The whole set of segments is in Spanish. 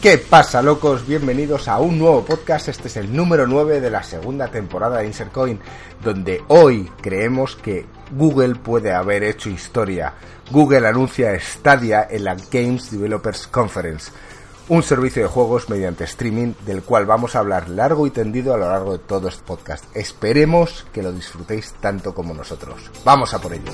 ¿Qué pasa, locos? Bienvenidos a un nuevo podcast. Este es el número 9 de la segunda temporada de Insercoin, donde hoy creemos que Google puede haber hecho historia. Google anuncia Stadia en la Games Developers Conference, un servicio de juegos mediante streaming del cual vamos a hablar largo y tendido a lo largo de todo este podcast. Esperemos que lo disfrutéis tanto como nosotros. Vamos a por ello.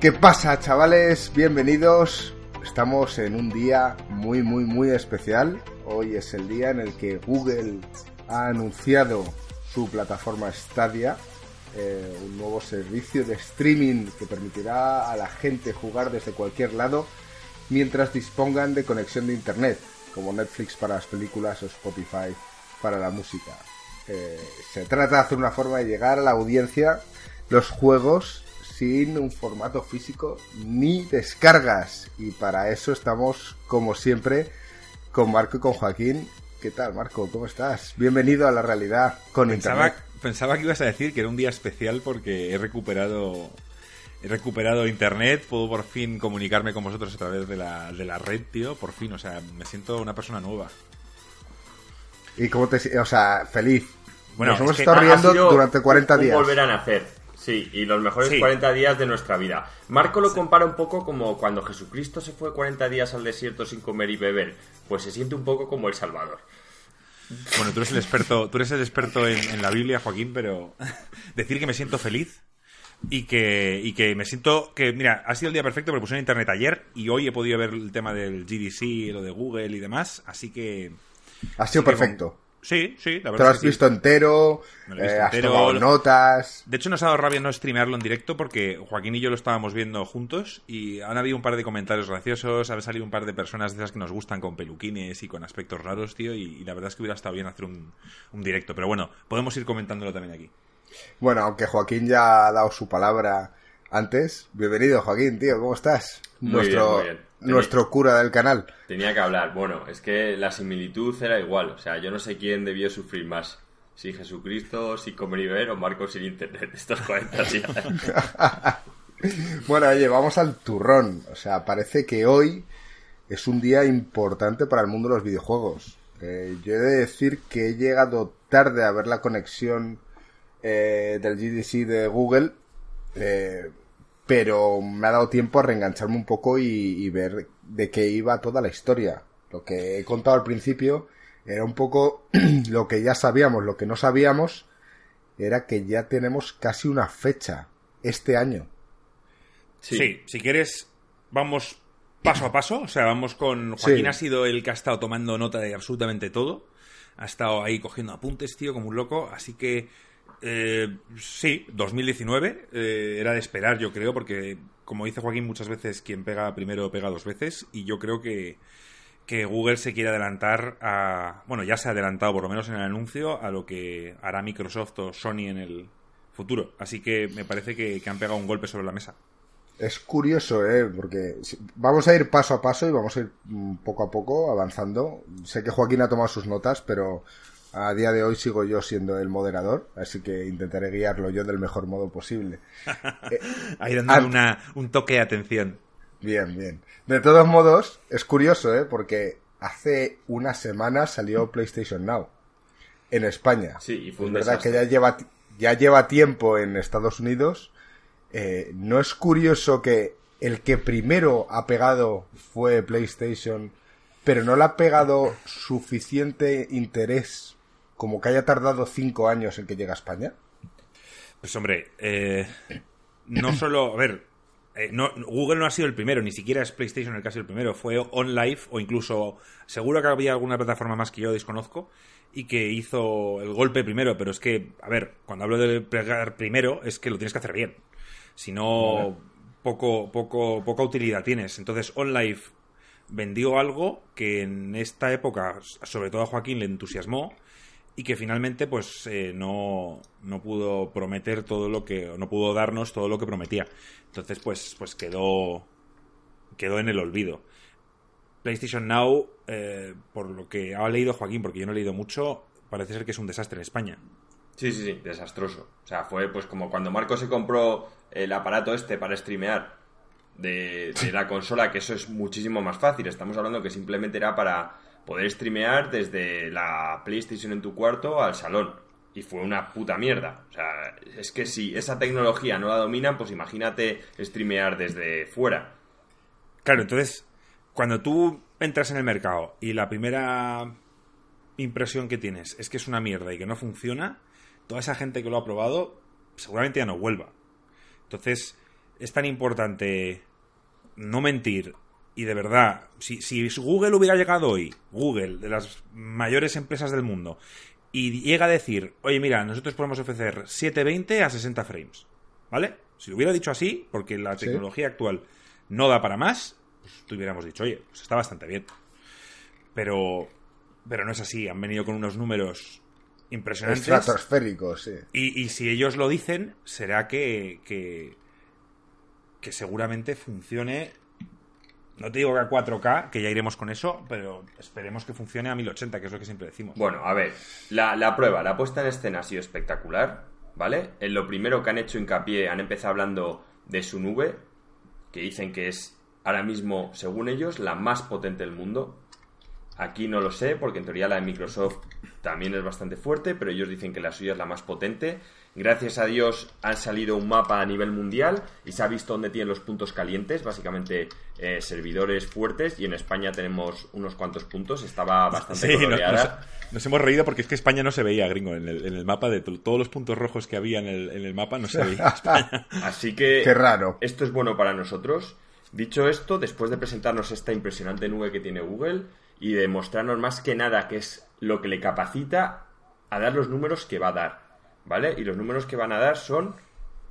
¿Qué pasa, chavales? Bienvenidos. Estamos en un día muy, muy, muy especial. Hoy es el día en el que Google ha anunciado su plataforma Stadia, eh, un nuevo servicio de streaming que permitirá a la gente jugar desde cualquier lado mientras dispongan de conexión de internet, como Netflix para las películas o Spotify para la música. Eh, se trata de hacer una forma de llegar a la audiencia los juegos sin un formato físico ni descargas. Y para eso estamos, como siempre, con Marco y con Joaquín. ¿Qué tal, Marco? ¿Cómo estás? Bienvenido a la realidad con pensaba, Internet. Pensaba que ibas a decir que era un día especial porque he recuperado he recuperado internet, puedo por fin comunicarme con vosotros a través de la, de la red, tío, por fin, o sea, me siento una persona nueva. ¿Y cómo te O sea, feliz. Bueno, Nos hemos es estado riendo durante 40 un días. volver a nacer. Sí, y los mejores Sí. 40 días de nuestra vida. Marco lo compara un poco como cuando Jesucristo se fue 40 días al desierto sin comer y beber. Pues se siente un poco como El Salvador. Bueno, tú eres el experto, tú eres el experto en, en la Biblia, Joaquín, pero decir que me siento feliz y que, y que me siento que, mira, ha sido el día perfecto porque puse en internet ayer y hoy he podido ver el tema del GDC, lo de Google y demás, así que... Ha sido que perfecto. Sí, sí, la Te lo verdad. has sí. visto entero, lo visto eh, has entero, tomado lo- notas. De hecho, nos ha dado rabia no streamearlo en directo porque Joaquín y yo lo estábamos viendo juntos y han habido un par de comentarios graciosos, han salido un par de personas de esas que nos gustan con peluquines y con aspectos raros, tío, y, y la verdad es que hubiera estado bien hacer un, un directo. Pero bueno, podemos ir comentándolo también aquí. Bueno, aunque Joaquín ya ha dado su palabra antes. Bienvenido, Joaquín, tío, ¿cómo estás? Muy nuestro, bien, muy bien. nuestro cura del canal. Tenía que hablar. Bueno, es que la similitud era igual. O sea, yo no sé quién debió sufrir más. Si Jesucristo sin comer y beber o Marco sin internet. Estos 40 días. Bueno, oye, vamos al turrón. O sea, parece que hoy es un día importante para el mundo de los videojuegos. Eh, yo he de decir que he llegado tarde a ver la conexión eh, del GDC de Google, eh, pero me ha dado tiempo a reengancharme un poco y, y ver de qué iba toda la historia. Lo que he contado al principio era un poco lo que ya sabíamos, lo que no sabíamos era que ya tenemos casi una fecha este año. Sí. si quieres, vamos paso a paso. O sea, vamos con. Joaquín Sí. ha sido el que ha estado tomando nota de absolutamente todo. Ha estado ahí cogiendo apuntes, tío, como un loco. Así que. Eh, sí, 2019 eh, era de esperar, yo creo, porque, como dice Joaquín muchas veces, quien pega primero pega dos veces. Y yo creo que, que Google se quiere adelantar a. Bueno, ya se ha adelantado, por lo menos en el anuncio, a lo que hará Microsoft o Sony en el futuro. Así que me parece que, que han pegado un golpe sobre la mesa. Es curioso, ¿eh? Porque vamos a ir paso a paso y vamos a ir mm, poco a poco avanzando. Sé que Joaquín ha tomado sus notas, pero a día de hoy sigo yo siendo el moderador, así que intentaré guiarlo yo del mejor modo posible. Ahí dándole Ant- una, un toque de atención. Bien, bien. De todos modos, es curioso, ¿eh? Porque hace una semana salió PlayStation Now en España. Sí, y fue un verdad que desastre. ya lleva, ya lleva tiempo en Estados Unidos. Eh, ¿No es curioso que el que primero ha pegado fue PlayStation, pero no le ha pegado suficiente interés como que haya tardado cinco años en que llegue a España? Pues hombre, eh, no solo, a ver, eh, no, Google no ha sido el primero, ni siquiera es PlayStation el que ha sido el primero, fue OnLive o incluso, seguro que había alguna plataforma más que yo desconozco y que hizo el golpe primero, pero es que, a ver, cuando hablo de pegar primero es que lo tienes que hacer bien, si no, poco, poco, poca utilidad tienes. Entonces, OnLive vendió algo que en esta época, sobre todo a Joaquín, le entusiasmó y que finalmente pues eh, no, no pudo prometer todo lo que no pudo darnos todo lo que prometía entonces pues pues quedó quedó en el olvido PlayStation Now eh, por lo que ha leído Joaquín porque yo no he leído mucho parece ser que es un desastre en España Sí, sí, sí, desastroso. O sea, fue pues como cuando Marco se compró el aparato este para streamear de, de la consola, que eso es muchísimo más fácil. Estamos hablando que simplemente era para poder streamear desde la PlayStation en tu cuarto al salón. Y fue una puta mierda. O sea, es que si esa tecnología no la dominan, pues imagínate streamear desde fuera. Claro, entonces, cuando tú entras en el mercado y la primera impresión que tienes es que es una mierda y que no funciona, toda esa gente que lo ha probado seguramente ya no vuelva. Entonces, es tan importante no mentir y de verdad, si, si Google hubiera llegado hoy, Google, de las mayores empresas del mundo, y llega a decir, oye, mira, nosotros podemos ofrecer 720 a 60 frames, ¿vale? Si lo hubiera dicho así, porque la Sí. tecnología actual no da para más, pues tú hubiéramos dicho, oye, pues está bastante bien. Pero, pero no es así, han venido con unos números impresionantes. Estratosférico, sí. Y, y si ellos lo dicen, será que, que, que seguramente funcione. No te digo que a 4K, que ya iremos con eso, pero esperemos que funcione a 1080, que es lo que siempre decimos. Bueno, a ver, la, la prueba, la puesta en escena ha sido espectacular, ¿vale? En lo primero que han hecho hincapié, han empezado hablando de su nube, que dicen que es ahora mismo, según ellos, la más potente del mundo. Aquí no lo sé, porque en teoría la de Microsoft también es bastante fuerte, pero ellos dicen que la suya es la más potente. Gracias a Dios han salido un mapa a nivel mundial y se ha visto dónde tienen los puntos calientes, básicamente eh, servidores fuertes, y en España tenemos unos cuantos puntos, estaba bastante Sí, nos, coloreada. nos- nos hemos reído porque es que España no se veía, gringo. En el, en el mapa, de to- todos los puntos rojos que había en el, en el mapa, no se veía España. Así que Qué raro. esto es bueno para nosotros. Dicho esto, después de presentarnos esta impresionante nube que tiene Google y de mostrarnos más que nada que es lo que le capacita a dar los números que va a dar, ¿vale? Y los números que van a dar son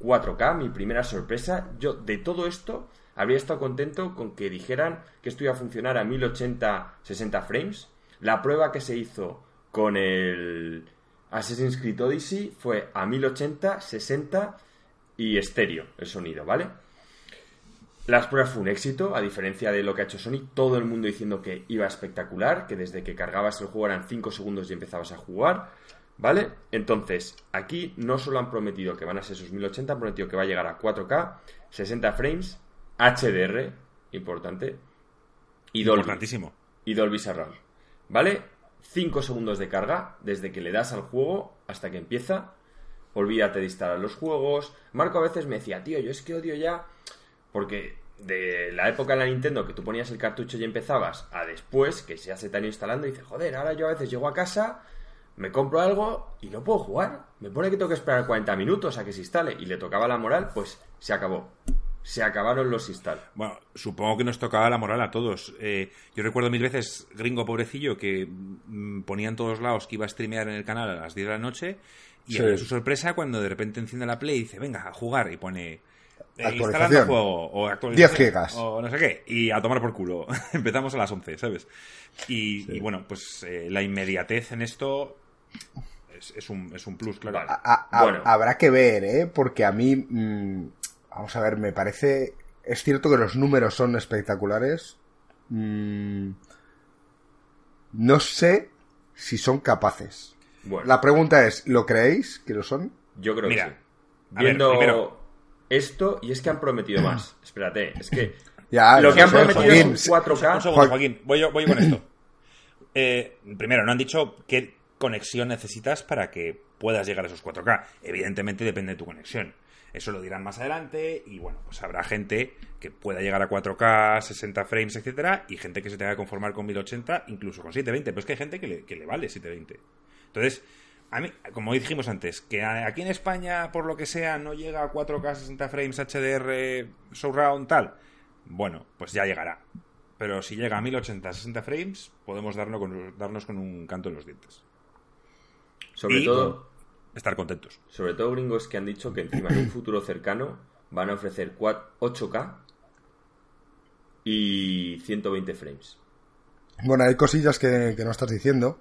4K, mi primera sorpresa. Yo de todo esto habría estado contento con que dijeran que esto iba a funcionar a 1080 60 frames. La prueba que se hizo con el Assassin's Creed Odyssey fue a 1080 60 y estéreo el sonido, ¿vale? Las pruebas fue un éxito, a diferencia de lo que ha hecho Sony, todo el mundo diciendo que iba espectacular, que desde que cargabas el juego eran 5 segundos y empezabas a jugar, ¿vale? Entonces, aquí no solo han prometido que van a ser sus 1080, han prometido que va a llegar a 4K, 60 frames, HDR, importante, y Dolby, Importantísimo. y Dolby Surround, ¿vale? 5 segundos de carga desde que le das al juego hasta que empieza. Olvídate de instalar los juegos. Marco a veces me decía, tío, yo es que odio ya porque de la época de la Nintendo que tú ponías el cartucho y empezabas a después, que se hace tan instalando, y dices, joder, ahora yo a veces llego a casa, me compro algo y no puedo jugar. Me pone que tengo que esperar 40 minutos a que se instale. Y le tocaba la moral, pues se acabó. Se acabaron los install. Bueno, supongo que nos tocaba la moral a todos. Eh, yo recuerdo mil veces, gringo pobrecillo, que mm, ponía en todos lados que iba a streamear en el canal a las 10 de la noche y Sí. era su sorpresa cuando de repente enciende la Play y dice, venga, a jugar y pone... eh, instalando juego o actualización 10 gigas. o no sé qué y a tomar por culo empezamos a las 11 ¿sabes? y, y bueno pues eh, la inmediatez en esto es, es un, es un plus claro Vale. A- a- Bueno. Habrá que ver, ¿eh? Porque a mí, mm, vamos a ver, me parece... Es cierto que los números son espectaculares. Mm, no sé si son capaces. Bueno, La pregunta es, ¿lo creéis que lo son? yo creo Mira, que sí. ver, Viendo primero- esto, y es que han prometido más. Espérate, es que Ya, lo no que han prometido Joaquín, es un 4K. Un segundo, Joaquín. Joaquín. Voy, yo- voy con esto. Eh, primero, no han dicho qué conexión necesitas para que puedas llegar a esos 4K. Evidentemente depende de tu conexión. Eso lo dirán más adelante y bueno, pues habrá gente que pueda llegar a 4K, 60 frames, etcétera, y gente que se tenga que conformar con 1080, incluso con 720. Pero es que hay gente que le, que le vale 720. Entonces, a mí, como dijimos antes, que aquí en España, por lo que sea, no llega a 4K 60 frames HDR surround tal, bueno, pues ya llegará. Pero si llega a 1080 60 frames, podemos darnos con un canto en los dientes. Sobre Y- todo, Estar contentos. sobre todo gringos que han dicho que encima en un futuro cercano van a ofrecer 4 8K y 120 frames. Bueno, hay cosillas que, que no estás diciendo.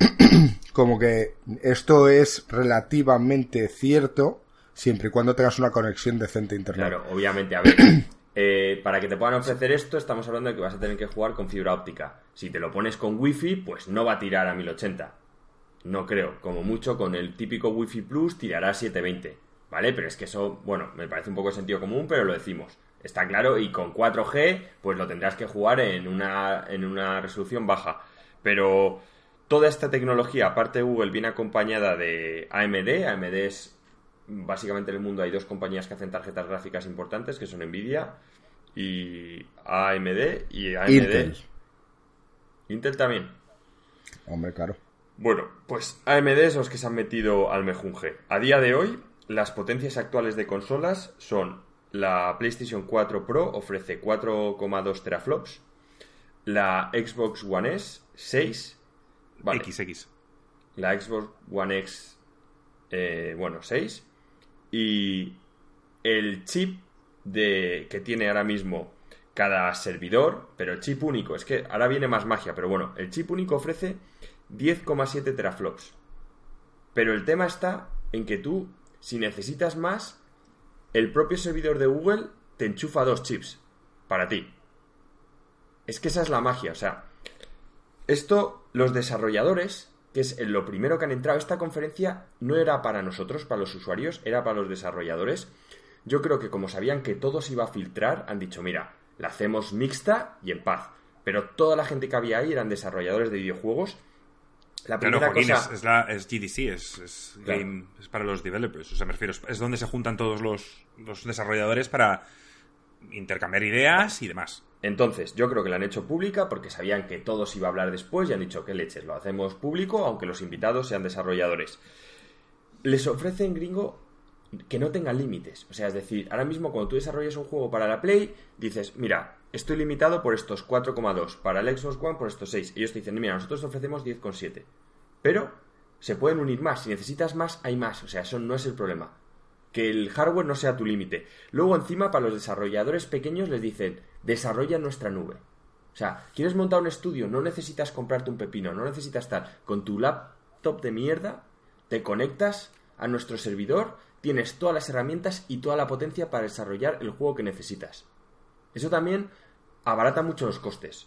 como que esto es relativamente cierto siempre y cuando tengas una conexión decente a internet. Claro, obviamente, a ver, eh, para que te puedan ofrecer esto, estamos hablando de que vas a tener que jugar con fibra óptica. Si te lo pones con wifi, pues no va a tirar a 1080. No creo. Como mucho, con el típico wifi plus tirará a 720. ¿Vale? Pero es que eso, bueno, me parece un poco de sentido común, pero lo decimos. Está claro, y con 4G, pues lo tendrás que jugar en una, en una resolución baja. Pero toda esta tecnología, aparte de Google, viene acompañada de AMD. AMD es básicamente en el mundo hay dos compañías que hacen tarjetas gráficas importantes, que son Nvidia y AMD y AMD. Intel. Intel también. Hombre, claro. Bueno, pues AMD es los que se han metido al mejunje. A día de hoy, las potencias actuales de consolas son la PlayStation 4 Pro ofrece 4,2 teraflops, la Xbox One S 6, vale, XX. la Xbox One X, eh, bueno, 6, y el chip de, que tiene ahora mismo cada servidor, pero el chip único, es que ahora viene más magia, pero bueno, el chip único ofrece 10,7 teraflops. Pero el tema está en que tú, si necesitas más, el propio servidor de Google te enchufa dos chips para ti. Es que esa es la magia, o sea, esto los desarrolladores, que es lo primero que han entrado, esta conferencia no era para nosotros, para los usuarios, era para los desarrolladores. Yo creo que como sabían que todo se iba a filtrar, han dicho, mira, la hacemos mixta y en paz. Pero toda la gente que había ahí eran desarrolladores de videojuegos. La Claro, primera Joaquín, cosa... es, es la, es GDC, es, es Claro. game- es para los developers. O sea, me refiero, es- donde se juntan todos los, los desarrolladores para intercambiar ideas y demás. Entonces, yo creo que la han hecho pública porque sabían que todo se iba a hablar después y han dicho que leches, lo hacemos público, aunque los invitados sean desarrolladores. Les ofrecen, gringo, que no tengan límites. O sea, es decir, ahora mismo cuando tú desarrollas un juego para la Play, dices, mira, estoy limitado por estos 4,2, para el Xbox One por estos 6. Ellos te dicen, mira, nosotros te ofrecemos 10,7. Pero se pueden unir más, si necesitas más, hay más. O sea, eso no es el problema que el hardware no sea tu límite. Luego, encima, para los desarrolladores pequeños les dicen, desarrolla nuestra nube. O sea, quieres montar un estudio, no necesitas comprarte un pepino, no necesitas estar con tu laptop de mierda, te conectas a nuestro servidor, tienes todas las herramientas y toda la potencia para desarrollar el juego que necesitas. Eso también abarata mucho los costes.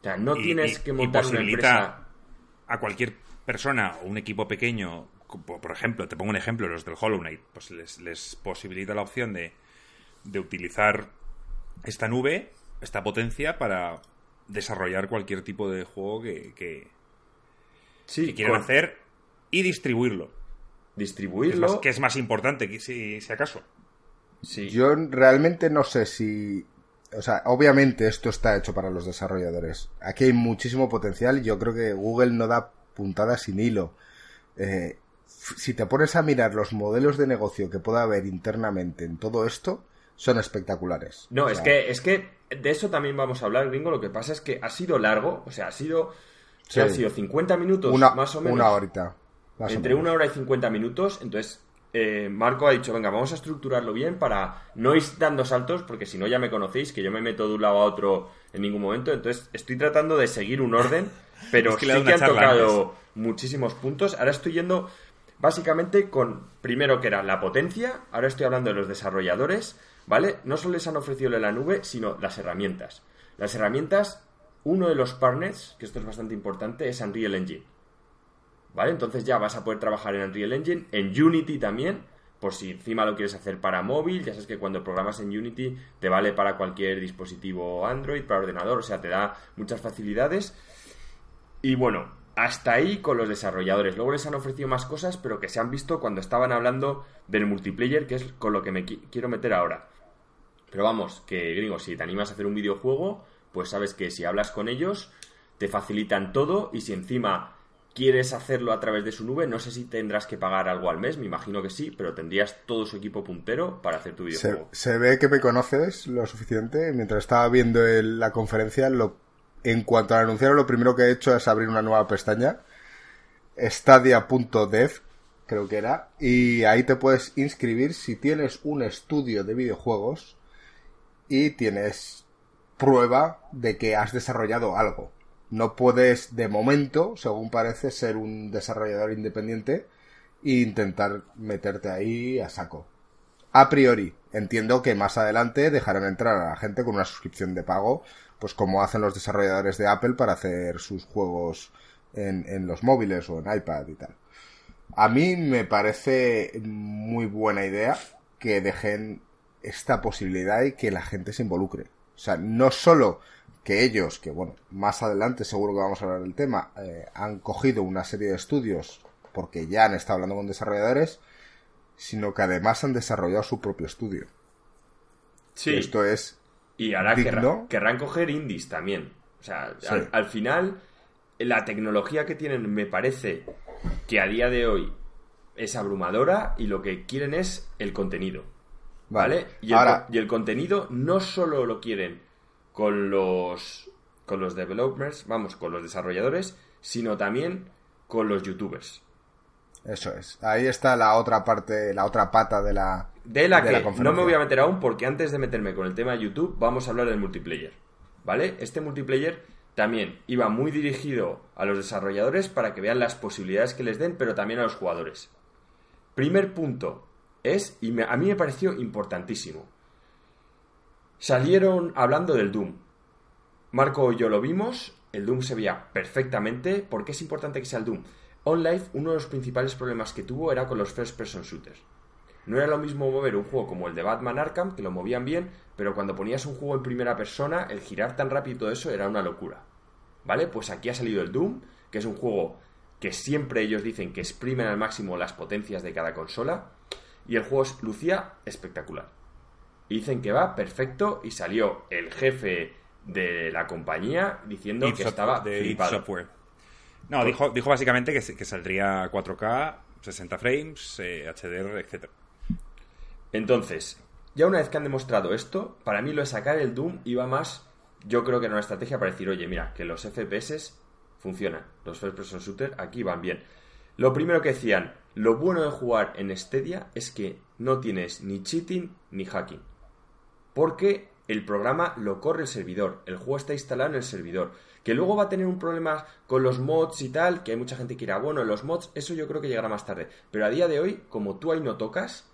O sea, no Y- tienes y- que y montar una posibilita empresa. a cualquier persona o un equipo pequeño, por ejemplo, te pongo un ejemplo, los del Hollow Knight, pues les, les posibilita la opción de, de utilizar esta nube, esta potencia, para desarrollar cualquier tipo de juego que, que, Sí, que quieran con- hacer y distribuirlo. Es, distribuirlo. más, que es más importante, que si, si acaso. sí. Yo realmente no sé si... O sea, obviamente esto está hecho para los desarrolladores. Aquí hay muchísimo potencial. Yo creo que Google no da puntadas sin hilo. Eh, si te pones a mirar los modelos de negocio que pueda haber internamente en todo esto, son espectaculares. No, O es que, es que de eso también vamos a hablar, gringo. Lo que pasa es que ha sido largo, o sea, ha sido. Sí. han sido 50 minutos Una, más o menos. una horita. Más entre una hora y 50 minutos. Entonces, eh, Marco ha dicho: Venga, vamos a estructurarlo bien para no ir dando saltos, porque si no ya me conocéis, que yo me meto de un lado a otro en ningún momento. Entonces, estoy tratando de seguir un orden, pero Es que sí que han tocado muchísimos puntos. Ahora estoy yendo básicamente con, primero que era la potencia, ahora estoy hablando de los desarrolladores, ¿vale? No solo les han ofrecido la nube, sino las herramientas. Las herramientas, uno de los partners, que esto es bastante importante, es Unreal Engine. ¿Vale? Entonces ya vas a poder trabajar en Unreal Engine, en Unity también, por si encima lo quieres hacer para móvil, ya sabes que cuando programas en Unity te vale para cualquier dispositivo Android, para ordenador, o sea, te da muchas facilidades. Y bueno, hasta ahí con los desarrolladores. Luego les han ofrecido más cosas, pero que se han visto cuando estaban hablando del multiplayer, que es con lo que me qui- quiero meter ahora. Pero vamos, que gringo, si te animas a hacer un videojuego, pues sabes que si hablas con ellos, te facilitan todo y si encima quieres hacerlo a través de su nube, no sé si tendrás que pagar algo al mes, me imagino que sí, pero tendrías todo su equipo puntero para hacer tu videojuego. se ve que me conoces lo suficiente. Mientras estaba viendo el- la conferencia, lo, en cuanto al anunciaron, lo primero que he hecho es abrir una nueva pestaña. Stadia.dev, creo que era. Y ahí te puedes inscribir si tienes un estudio de videojuegos y tienes prueba de que has desarrollado algo. No puedes, de momento, según parece, ser un desarrollador independiente e intentar meterte ahí a saco. A priori, entiendo que más adelante dejarán entrar a la gente con una suscripción de pago, pues como hacen los desarrolladores de Apple para hacer sus juegos en, en los móviles o en iPad y tal. A mí me parece muy buena idea que dejen esta posibilidad y que la gente se involucre. O sea, no solo que ellos, que bueno, más adelante seguro que vamos a hablar del tema, eh, han cogido una serie de estudios porque ya han estado hablando con desarrolladores, sino que además han desarrollado su propio estudio. Sí. Esto es. Y ahora querrán, querrán coger indies también. O sea, al, al final, la tecnología que tienen me parece que a día de hoy es abrumadora y lo que quieren es el contenido. ¿Vale? Y, el, Ahora- y el contenido no solo lo quieren con los con los developers, vamos, con los desarrolladores, sino también con los youtubers. Eso es. Ahí está la otra parte, la otra pata de la. De la de que no me voy a meter aún porque antes de meterme con el tema de YouTube vamos a hablar del multiplayer. ¿Vale? Este multiplayer también iba muy dirigido a los desarrolladores para que vean las posibilidades que les den, pero también a los jugadores. Primer punto es, y me- a mí me pareció importantísimo, salieron hablando del Doom. Marco y yo lo vimos, el Doom se veía perfectamente. ¿Por qué es importante que sea el Doom? OnLive, uno de los principales problemas que tuvo era con los first person shooters. No era lo mismo mover un juego como el de Batman Arkham, que lo movían bien, pero cuando ponías un juego en primera persona, el girar tan rápido y todo eso era una locura. ¿Vale? Pues aquí ha salido el Doom, que es un juego que siempre ellos dicen que exprimen al máximo las potencias de cada consola, y el juego lucía espectacular. Y dicen que va perfecto, y salió el jefe de la compañía diciendo que estaba de. Software. No, dijo, dijo básicamente que, saldría 4K, 60 frames, eh, HDR, etc. Entonces, ya una vez que han demostrado esto, para mí lo de sacar el Doom iba más, yo creo que era una estrategia para decir, oye, mira, que los FPS funcionan, los first person shooter aquí van bien. Lo primero que decían, lo bueno de jugar en Stadia es que no tienes ni cheating ni hacking. Porque el programa lo corre el servidor, el juego está instalado en el servidor. Que luego va a tener un problema con los mods y tal, que hay mucha gente que dirá, bueno, los mods, eso yo creo que llegará más tarde. Pero a día de hoy, como tú ahí no tocas,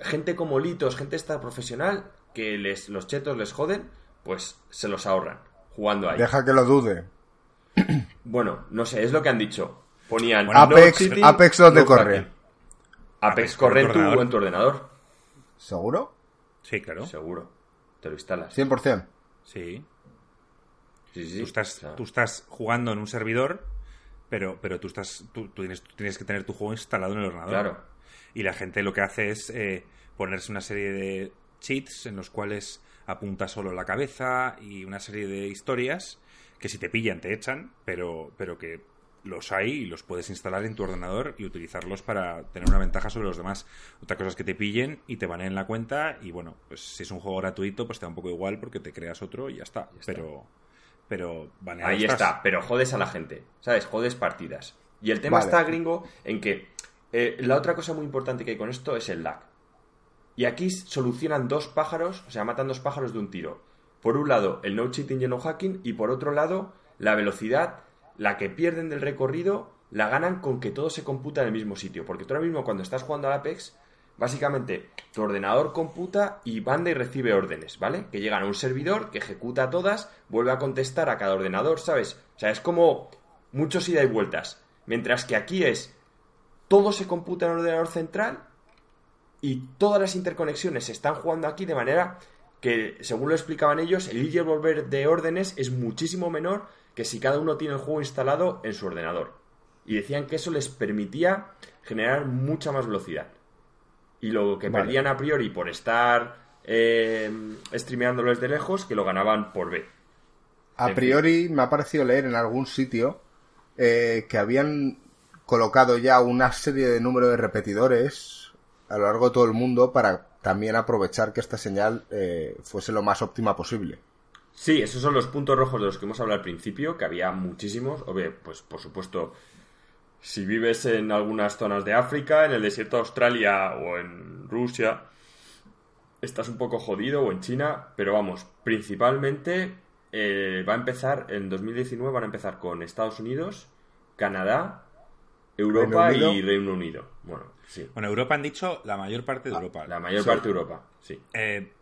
gente como Litos, gente esta profesional, que les, los chetos les joden, pues se los ahorran jugando ahí. Deja que lo dude. Bueno, no sé, es lo que han dicho. Ponían Bueno, no Apex- cheating, Apex, ¿dónde no corre? Apex Apex corre en tu, en tu ordenador, ¿Seguro? Sí, claro. seguro. Te lo instalas. 100%. Sí. Sí, sí, sí. Tú, estás, O sea, tú estás jugando en un servidor, pero, pero tú, estás, tú, tú tienes, tú tienes que tener tu juego instalado en el ordenador. Claro. Y la gente lo que hace es eh, ponerse una serie de cheats en los cuales apunta solo la cabeza y una serie de historias que si te pillan te echan, pero, pero que los hay y los puedes instalar en tu ordenador y utilizarlos para tener una ventaja sobre los demás. Otra cosa es que te pillen y te baneen la cuenta y bueno, pues si es un juego gratuito pues te da un poco igual porque te creas otro y ya está. está. Pero, pero baneado Ahí estás. está, pero jodes a la gente, ¿sabes? Jodes partidas. Y el tema Vale. está, gringo, en que eh, la otra cosa muy importante que hay con esto es el lag. Y aquí solucionan dos pájaros, o sea, matan dos pájaros de un tiro. Por un lado, el no cheating y el no hacking, y por otro lado, la velocidad, la que pierden del recorrido, la ganan con que todo se computa en el mismo sitio. Porque tú ahora mismo, cuando estás jugando al Apex, básicamente tu ordenador computa y manda y recibe órdenes, ¿vale? Que llegan a un servidor que ejecuta todas, vuelve a contestar a cada ordenador, ¿sabes? O sea, es como muchos ida y vueltas. Mientras que aquí es todo se computa en el ordenador central y todas las interconexiones se están jugando aquí de manera que, según lo explicaban ellos, el ir y volver de órdenes es muchísimo menor que si cada uno tiene el juego instalado en su ordenador. Y decían que eso les permitía generar mucha más velocidad. Y lo que Vale. perdían a priori por estar eh, streameándolo desde lejos, que lo ganaban por B. A En priori me ha parecido leer en algún sitio eh, que habían colocado ya una serie de número de repetidores a lo largo de todo el mundo para también aprovechar que esta señal eh, fuese lo más óptima posible. Sí, esos son los puntos rojos de los que hemos hablado al principio, que había muchísimos. Obvio, pues por supuesto, si vives en algunas zonas de África, en el desierto de Australia o en Rusia, estás un poco jodido o en China, pero vamos, principalmente eh, va a empezar, en 2019 van a empezar con Estados Unidos, Canadá, Europa Reino y Reino Unido. Bueno, sí. Bueno, Europa han dicho la mayor parte de Europa. La mayor Sí. parte de Europa, sí. Eh,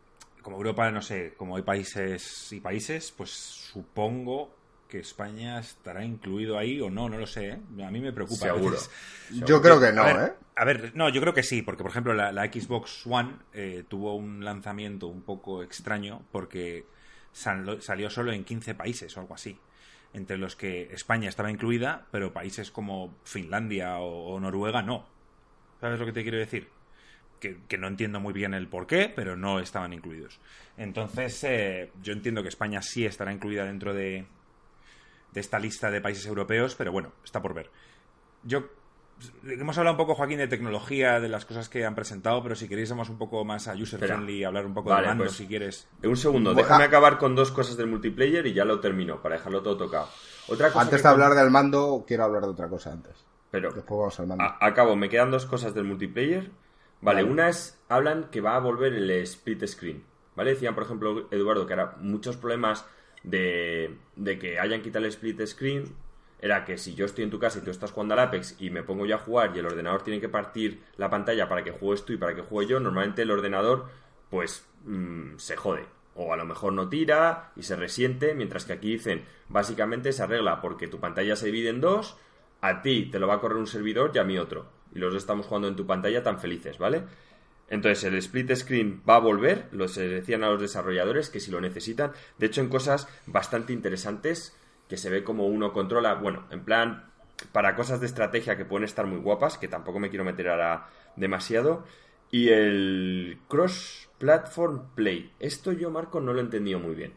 como Europa, no sé, como hay países y países, pues supongo que España estará incluido ahí o no, no lo sé. ¿eh? A mí me preocupa. a Seguro. veces. Yo creo que no, a ver, ¿eh? A ver, no, yo creo que sí, porque por ejemplo la, la Xbox One eh, tuvo un lanzamiento un poco extraño porque sal- salió solo en 15 países o algo así, entre los que España estaba incluida, pero países como Finlandia o, o Noruega no. ¿Sabes lo que te quiero decir? Que, que no entiendo muy bien el por qué, pero no estaban incluidos. Entonces, eh, yo entiendo que España sí estará incluida dentro de, de esta lista de países europeos, pero bueno, está por ver. Yo hemos hablado un poco, Joaquín, de tecnología, de las cosas que han presentado, pero si queréis vamos un poco más a user friendly, hablar un poco Vale, de mando, pues. si quieres. Un segundo, déjame ah. acabar con dos cosas del multiplayer y ya lo termino, para dejarlo todo tocado. Otra cosa Antes de hablar del mando, quiero hablar de otra cosa antes. Pero, Después vamos al mando. a- acabo, me quedan dos cosas del multiplayer. Vale, Vale. una es, hablan que va a volver el split screen. ¿Vale? Decían, por ejemplo, Eduardo, que ahora muchos problemas de, de que hayan quitado el split screen era que si yo estoy en tu casa y tú estás jugando al Apex y me pongo yo a jugar y el ordenador tiene que partir la pantalla para que juegues tú y para que juegue yo, normalmente el ordenador pues mm, se jode. O a lo mejor no tira y se resiente, mientras que aquí dicen, básicamente se arregla porque tu pantalla se divide en dos, a ti te lo va a correr un servidor y a mí otro. Y los dos estamos jugando en tu pantalla tan felices, ¿vale? Entonces el split screen va a volver, lo se decían a los desarrolladores que si lo necesitan, de hecho en cosas bastante interesantes que se ve como uno controla, bueno, en plan para cosas de estrategia que pueden estar muy guapas, que tampoco me quiero meter ahora demasiado, y el cross platform play. Esto yo Marco no lo he entendido muy bien.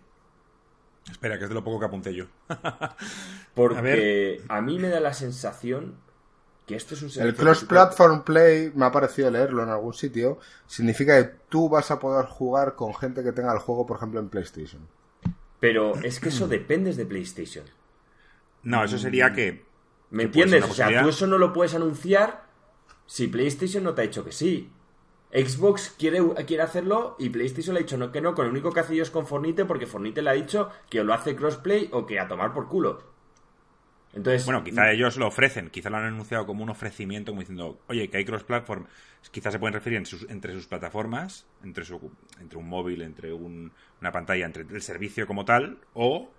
Espera, que es de lo poco que apunté yo. Porque A a, mí me da la sensación que esto es un El servicio que Cross tú- Platform Play, me ha parecido leerlo en algún sitio, significa que tú vas a poder jugar con gente que tenga el juego, por ejemplo, en PlayStation. Pero es que eso depende de PlayStation. No, eso sería que... ¿Me que entiendes? O sea, tú eso no lo puedes anunciar si PlayStation no te ha dicho que sí. Xbox quiere, quiere hacerlo y PlayStation le ha dicho no, que no, con lo único que hace ellos es con Fornite porque Fornite le ha dicho que o lo hace crossplay o que a tomar por culo. Entonces, Bueno, quizá ellos lo ofrecen, quizá lo han anunciado como un ofrecimiento, como diciendo, oye, que hay cross-platform, quizá se pueden referir en sus- entre sus plataformas, entre, su, entre un móvil, entre un- una pantalla, entre el servicio como tal, o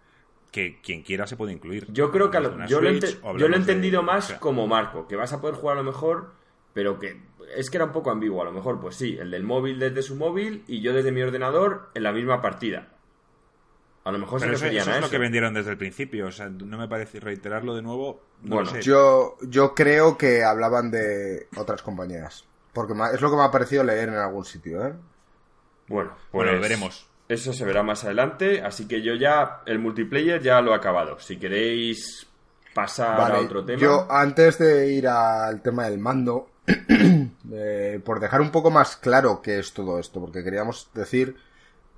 que quien quiera se puede incluir. yo creo que a lo- yo, lo yo lo he de- entendido o más sea, como Marco, que vas a poder jugar a lo mejor, pero que es que era un poco ambiguo. A lo mejor, pues sí, el del móvil desde su móvil y yo desde mi ordenador en la misma partida. A lo mejor Pero se eso, eso a es lo eso. que vendieron desde el principio, o sea, no me parece reiterarlo de nuevo. No Bueno, lo sé. Yo, yo creo que hablaban de otras compañías. Porque es lo que me ha parecido leer en algún sitio, ¿eh? Bueno, pues Bueno, veremos. Eso se verá más adelante, así que yo ya el multiplayer ya lo he acabado. Si queréis pasar a otro tema. yo antes de ir al tema del mando, eh, por dejar un poco más claro qué es todo esto, porque queríamos decir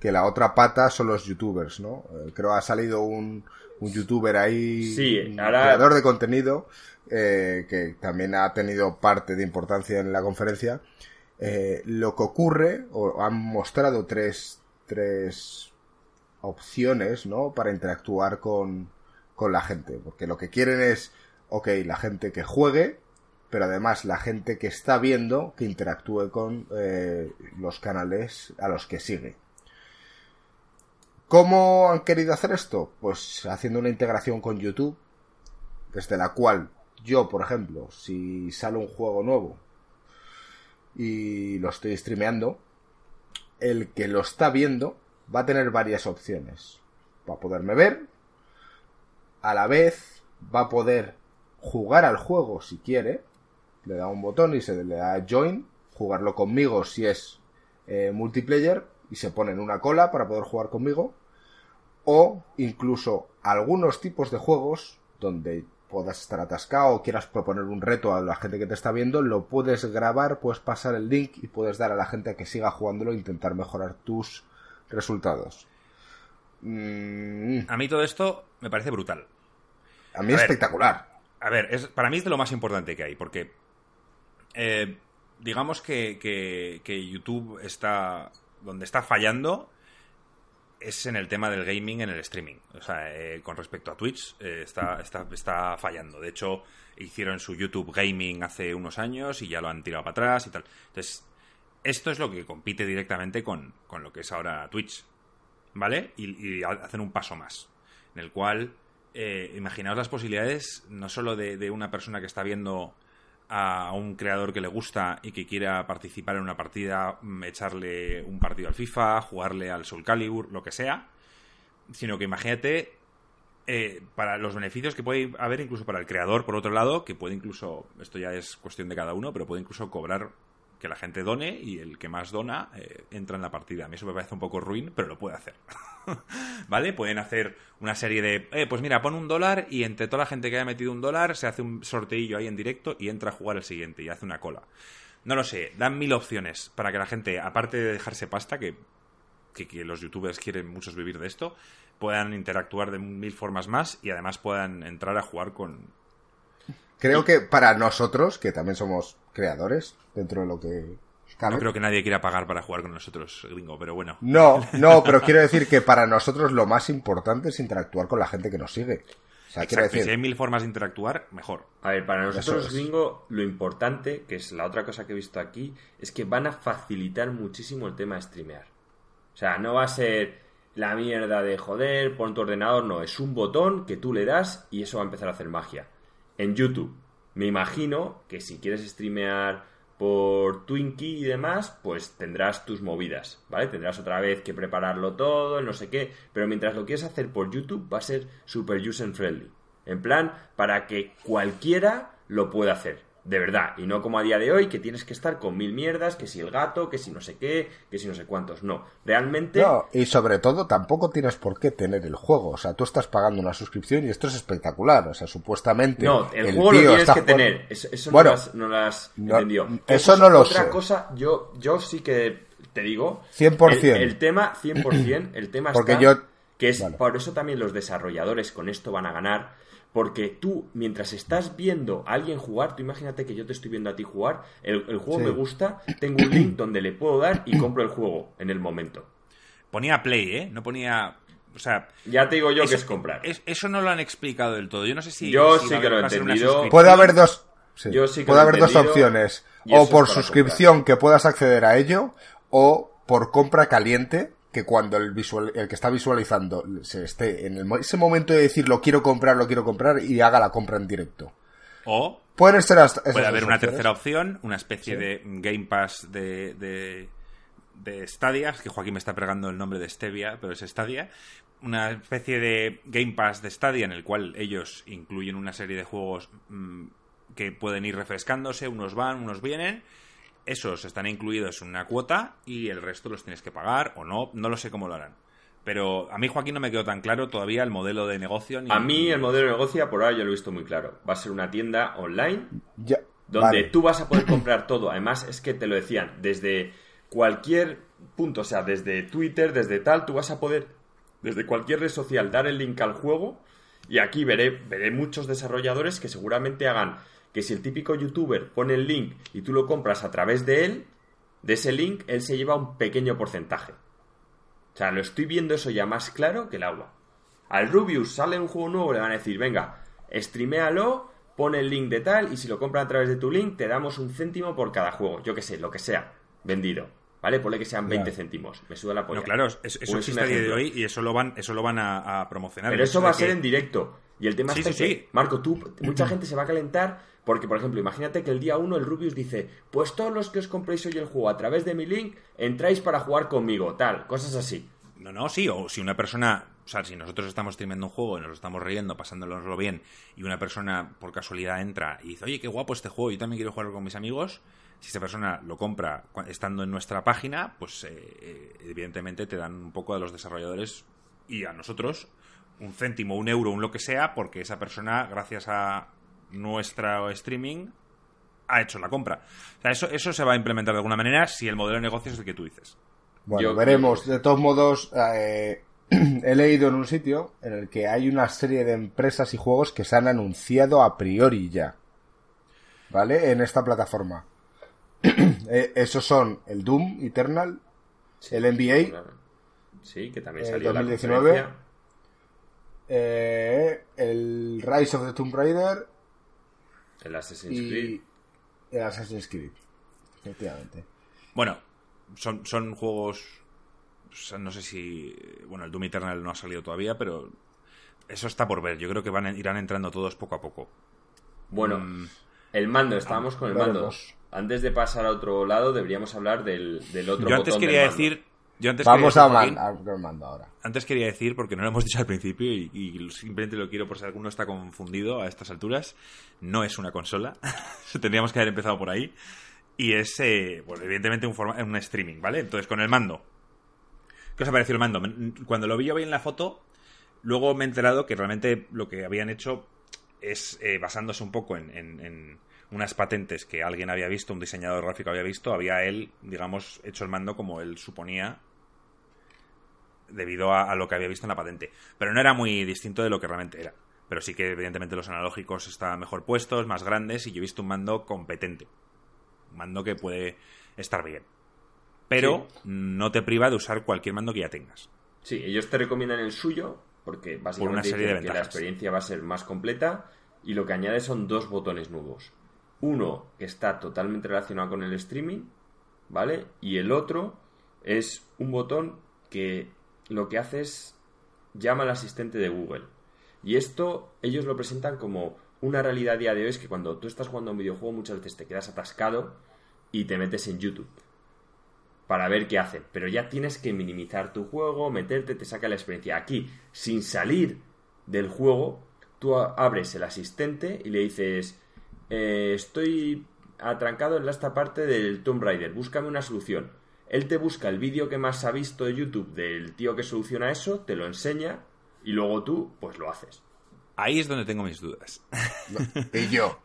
que la otra pata son los youtubers, ¿no? Eh, creo ha salido un, un youtuber ahí, Sí, ahora- creador de contenido, eh, que también ha tenido parte de importancia en la conferencia. Eh, lo que ocurre, o han mostrado tres, tres opciones, ¿no? Para interactuar con, con la gente. Porque lo que quieren es, ok, la gente que juegue, pero además la gente que está viendo que interactúe con eh, los canales a los que sigue. ¿Cómo han querido hacer esto? Pues haciendo una integración con YouTube, desde la cual yo, por ejemplo, si sale un juego nuevo y lo estoy streameando, el que lo está viendo va a tener varias opciones. Va a poderme ver, a la vez va a poder jugar al juego si quiere, le da un botón y se le da join, jugarlo conmigo si es eh, multiplayer y se pone en una cola para poder jugar conmigo, o incluso algunos tipos de juegos donde puedas estar atascado o quieras proponer un reto a la gente que te está viendo, lo puedes grabar, puedes pasar el link y puedes dar a la gente a que siga jugándolo e intentar mejorar tus resultados. Mm, A mí todo esto me parece brutal. a mí A ver. espectacular. A ver, es, para mí es de lo más importante que hay, porque eh, digamos que, que- que YouTube está donde está fallando es en el tema del gaming en el streaming. O sea, eh, con respecto a Twitch, eh, está, está, está fallando. De hecho, hicieron su YouTube Gaming hace unos años y ya lo han tirado para atrás y tal. Entonces, esto es lo que compite directamente con, con lo que es ahora Twitch. ¿Vale? Y, hacen un paso más. En el cual, eh, imaginaos las posibilidades, no solo de una persona que está viendo a un creador que le gusta y que quiera participar en una partida, mm, echarle un partido al FIFA, jugarle al Soul Calibur, lo que sea, sino que imagínate eh, para los beneficios que puede haber incluso para el creador, por otro lado, que puede incluso, esto ya es cuestión de cada uno, pero puede incluso cobrar que la gente done y el que más dona eh, entra en la partida. A mí eso me parece un poco ruin, pero lo puede hacer. ¿Vale? Pueden hacer una serie de, eh, pues mira, pon un dólar y entre toda la gente que haya metido un dólar se hace un sorteillo ahí en directo y entra a jugar el siguiente y hace una cola. No lo sé, dan mil opciones para que la gente, aparte de dejarse pasta, que, que, que los youtubers quieren muchos vivir de esto, puedan interactuar de mil formas más y además puedan entrar a jugar con, Creo que para nosotros, que también somos creadores, dentro de lo que cabe. No creo que nadie quiera pagar para jugar con nosotros, gringo, pero bueno. No, no, pero quiero decir que para nosotros lo más importante es interactuar con la gente que nos sigue. O sea, quiero Exacto, decir, si hay mil formas de interactuar, mejor. A ver, para nosotros, es. gringo, lo importante, que es la otra cosa que he visto aquí, es que van a facilitar muchísimo el tema de streamear. O sea, no va a ser la mierda de joder, pon tu ordenador, no, es un botón que tú le das y eso va a empezar a hacer magia. En YouTube, me imagino que si quieres streamear por Twinkie y demás, pues tendrás tus movidas, ¿vale? Tendrás otra vez que prepararlo todo, no sé qué, pero mientras lo quieras hacer por YouTube va a ser super user friendly. En plan, para que cualquiera lo pueda hacer. De verdad, y no como a día de hoy, que tienes que estar con mil mierdas, que si el gato, que si no sé qué, que si no sé cuántos. No, realmente... No, y sobre todo tampoco tienes por qué tener el juego. O sea, tú estás pagando una suscripción y esto es espectacular. O sea, supuestamente. No, el, juego lo tienes que jugando- tener. Eso, eso Bueno, no lo has, no lo has no, entendido. eso es no lo otra sé. cosa, yo, yo sí que te digo. 100%. El, el tema, 100%, el tema Porque está yo- que es Vale. por eso también los desarrolladores con esto van a ganar. Porque tú, mientras estás viendo a alguien jugar, tú imagínate que yo te estoy viendo a ti jugar, el, el juego Sí. me gusta, tengo un link donde le puedo dar y compro el juego en el momento. Ponía play, ¿eh? No ponía. O sea. Ya te digo yo eso, que es comprar. es- eso no lo han explicado del todo. Yo no sé si. Yo si sí que lo he entendido. Puede haber dos. sí, Yo sí que puede lo he haber dos opciones. O por suscripción que puedas acceder a ello, o por compra caliente, que cuando el, visual, el que está visualizando se esté en el ese momento de decir lo quiero comprar, lo quiero comprar y haga la compra en directo. O Pueden ser hasta esas puede haber una opciones. tercera opción, una especie Sí. de Game Pass de, de, de Stadia, es que Joaquín me está pregando el nombre de Stevia, pero es Stadia, una especie de Game Pass de Stadia en el cual ellos incluyen una serie de juegos mm, que pueden ir refrescándose, unos van, unos vienen, esos están incluidos en una cuota y el resto los tienes que pagar o no, no lo sé cómo lo harán. Pero a mí, Joaquín, no me quedó tan claro todavía el modelo de negocio. Ni, A mí el modelo de negocio por ahora yo lo he visto muy claro. Va a ser una tienda online Ya, donde vale. tú vas a poder comprar todo. Además, es que te lo decían, desde cualquier punto, o sea, desde Twitter, desde tal, tú vas a poder, desde cualquier red social, dar el link al juego. Y aquí veré, veré muchos desarrolladores que seguramente hagan que si el típico youtuber pone el link y tú lo compras a través de él, de ese link, él se lleva un pequeño porcentaje. O sea, lo estoy viendo eso ya más claro que el agua. Al Rubius sale un juego nuevo, le van a decir, venga, streaméalo, pone el link de tal, y si lo compran a través de tu link, te damos un céntimo por cada juego. Yo que sé, lo que sea, vendido. ¿Vale? Ponle que sean 20 Ya. céntimos. Me suda la polla. No, claro, es- eso un existe a día de hoy y eso lo van, eso lo van a, a promocionar. Pero eso va a ser en directo. Y el tema Sí, está sí, que, sí. Marco, tú, mucha gente se va a calentar porque, por ejemplo, imagínate que el día 1 el Rubius dice, pues todos los que os compréis hoy el juego a través de mi link, entráis para jugar conmigo, tal, cosas así. No, no, sí, o si una persona, o sea, si nosotros estamos streamando un juego y nos lo estamos riendo, pasándonoslo bien, y una persona por casualidad entra y dice, oye, qué guapo este juego, yo también quiero jugar con mis amigos, si esa persona lo compra estando en nuestra página, pues eh, eh, evidentemente te dan un poco a los desarrolladores y a nosotros un céntimo, un euro, un lo que sea, porque esa persona, gracias a nuestro streaming, ha hecho la compra. O sea, eso, eso se va a implementar de alguna manera si el modelo de negocio es el que tú dices. Bueno, Yo- veremos. De todos modos, eh, he leído en un sitio en el que hay una serie de empresas y juegos que se han anunciado a priori ya. ¿Vale? En esta plataforma. Eh, esos son el Doom Eternal, el NBA, Sí, que también salió en la 2019. conferencia. Eh, el Rise of the Tomb Raider El Assassin's Creed. el Assassin's Creed. Efectivamente. Bueno, son, son juegos. o sea, no sé si. Bueno, el Doom Eternal no ha salido todavía, pero. Eso está por ver. Yo creo que van, a- irán entrando todos poco a poco. Bueno, Mm, el mando, estábamos con el mando. veremos. Antes de pasar a otro lado, deberíamos hablar del, del otro yo antes botón del quería mando. decir. Yo antes Vamos quería a, man- a- mando ahora. Antes quería decir, porque no lo hemos dicho al principio y, y simplemente lo quiero por si alguno está confundido a estas alturas, no es una consola. Tendríamos que haber empezado por ahí. Y es, eh, bueno, evidentemente, un, forma- un streaming, ¿vale? Entonces, con el mando. ¿Qué os ha parecido el mando? Cuando lo vi yo vi en la foto, luego me he enterado que realmente lo que habían hecho es, eh, basándose un poco en, en- en unas patentes que alguien había visto, un diseñador gráfico había visto, había él, digamos, hecho el mando como él suponía debido a, a lo que había visto en la patente. Pero no era muy distinto de lo que realmente era. Pero sí que evidentemente los analógicos estaban mejor puestos, más grandes, y yo he visto un mando competente. Un mando que puede estar bien. Pero no te priva de usar cualquier mando que ya tengas. Sí, ellos te recomiendan el suyo porque básicamente una serie de dicen que la experiencia va a ser más completa y lo que añade son dos botones nuevos. Uno está totalmente relacionado con el streaming, ¿vale? Y el otro es un botón que lo que hace es llama al asistente de Google. Y esto ellos lo presentan como una realidad a día de hoy es que cuando tú estás jugando a un videojuego muchas veces te quedas atascado y te metes en YouTube para ver qué hacen. Pero ya tienes que minimizar tu juego, meterte, te saca la experiencia. Aquí, sin salir del juego, tú abres el asistente y le dices, eh, estoy atrancado en esta parte del Tomb Raider, búscame una solución. Él te busca el vídeo que más ha visto de YouTube del tío que soluciona eso, te lo enseña y luego tú, pues lo haces. Ahí es donde tengo mis dudas. Y yo.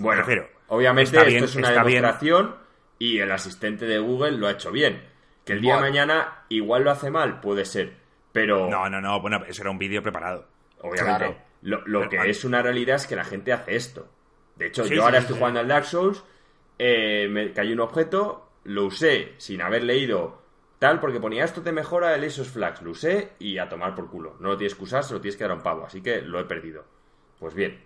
Bueno, Prefiero. obviamente esto bien, es una bien. demostración y el asistente de Google lo ha hecho bien. Que el día de mañana igual lo hace mal, puede ser. Pero No, no, no, bueno, eso era un vídeo preparado. obviamente Claro. lo, lo que Pero- es una realidad es que la gente hace esto. De hecho, Sí, yo sí, ahora sí, estoy jugando al Dark Souls, eh, me cayó un objeto, lo usé sin haber leído tal, porque ponía esto te mejora el esos flags. Lo usé y a tomar por culo. No lo tienes que usar, se lo tienes que dar a un pavo. Así que lo he perdido. Pues bien.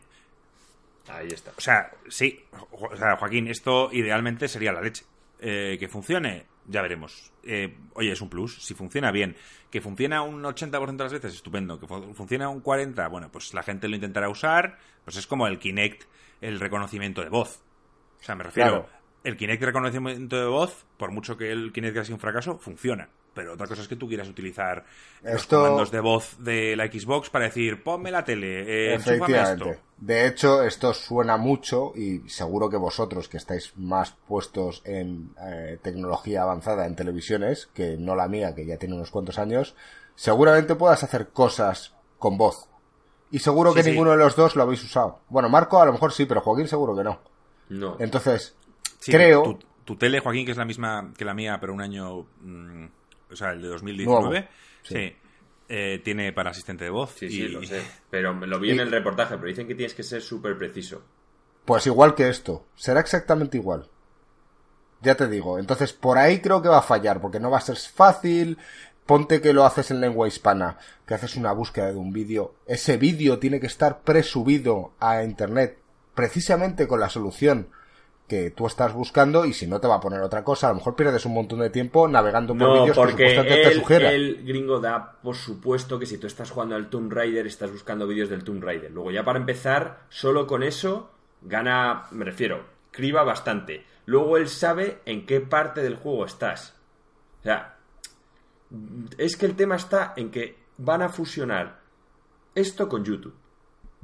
Ahí está. O sea, sí, o sea, Joaquín, esto idealmente sería la leche. Eh, que funcione, ya veremos. Eh, oye, es un plus, si funciona bien. Que funciona un 80% de las veces, estupendo. Que fu- funciona un 40%, bueno, pues la gente lo intentará usar. Pues es como el Kinect, el reconocimiento de voz. O sea, me refiero, Claro. el Kinect reconocimiento de voz, por mucho que el Kinect haya sido un fracaso, funciona. Pero otra cosa es que tú quieras utilizar los comandos de voz de la Xbox para decir, ponme la tele, eh, Efectivamente. esto. De hecho, esto suena mucho y seguro que vosotros que estáis más puestos en eh, tecnología avanzada en televisiones, que no la mía, que ya tiene unos cuantos años, seguramente puedas hacer cosas con voz. Y seguro Sí, que sí. ninguno de los dos lo habéis usado. Bueno, Marco a lo mejor sí, pero Joaquín seguro que no. No. Entonces, Sí, creo... Tu, tu tele, Joaquín, que es la misma que la mía, pero un año. mm, o sea, el de 2019. Nuevo, Sí. sí. eh, tiene para asistente de voz. Sí, y- sí, lo sé. Pero lo vi en el reportaje, pero dicen que tienes que ser súper preciso. Pues igual que esto. Será exactamente igual. Ya te digo. Entonces, por ahí creo que va a fallar, porque no va a ser fácil. Ponte que lo haces en lengua hispana, que haces una búsqueda de un vídeo. Ese vídeo tiene que estar presubido a internet, precisamente con la solución que tú estás buscando, y si no te va a poner otra cosa, a lo mejor pierdes un montón de tiempo navegando por No, vídeos que porque supuestamente te sugiera. el gringo da por supuesto que si tú estás jugando al Tomb Raider, estás buscando vídeos del Tomb Raider. Luego ya para empezar, solo con eso gana, me refiero, criba bastante. Luego él sabe en qué parte del juego estás. O sea, es que el tema está en que van a fusionar esto con YouTube.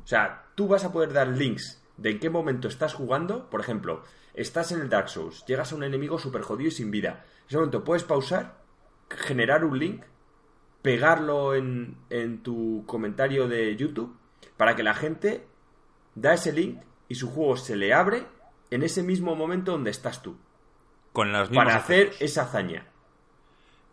O sea, tú vas a poder dar links de en qué momento estás jugando. Por ejemplo, estás en el Dark Souls, llegas a un enemigo súper jodido y sin vida. En ese momento puedes pausar, generar un link, pegarlo en, en tu comentario de YouTube para que la gente da ese link y su juego se le abre en ese mismo momento donde estás tú. Con Para hacer esa hazaña.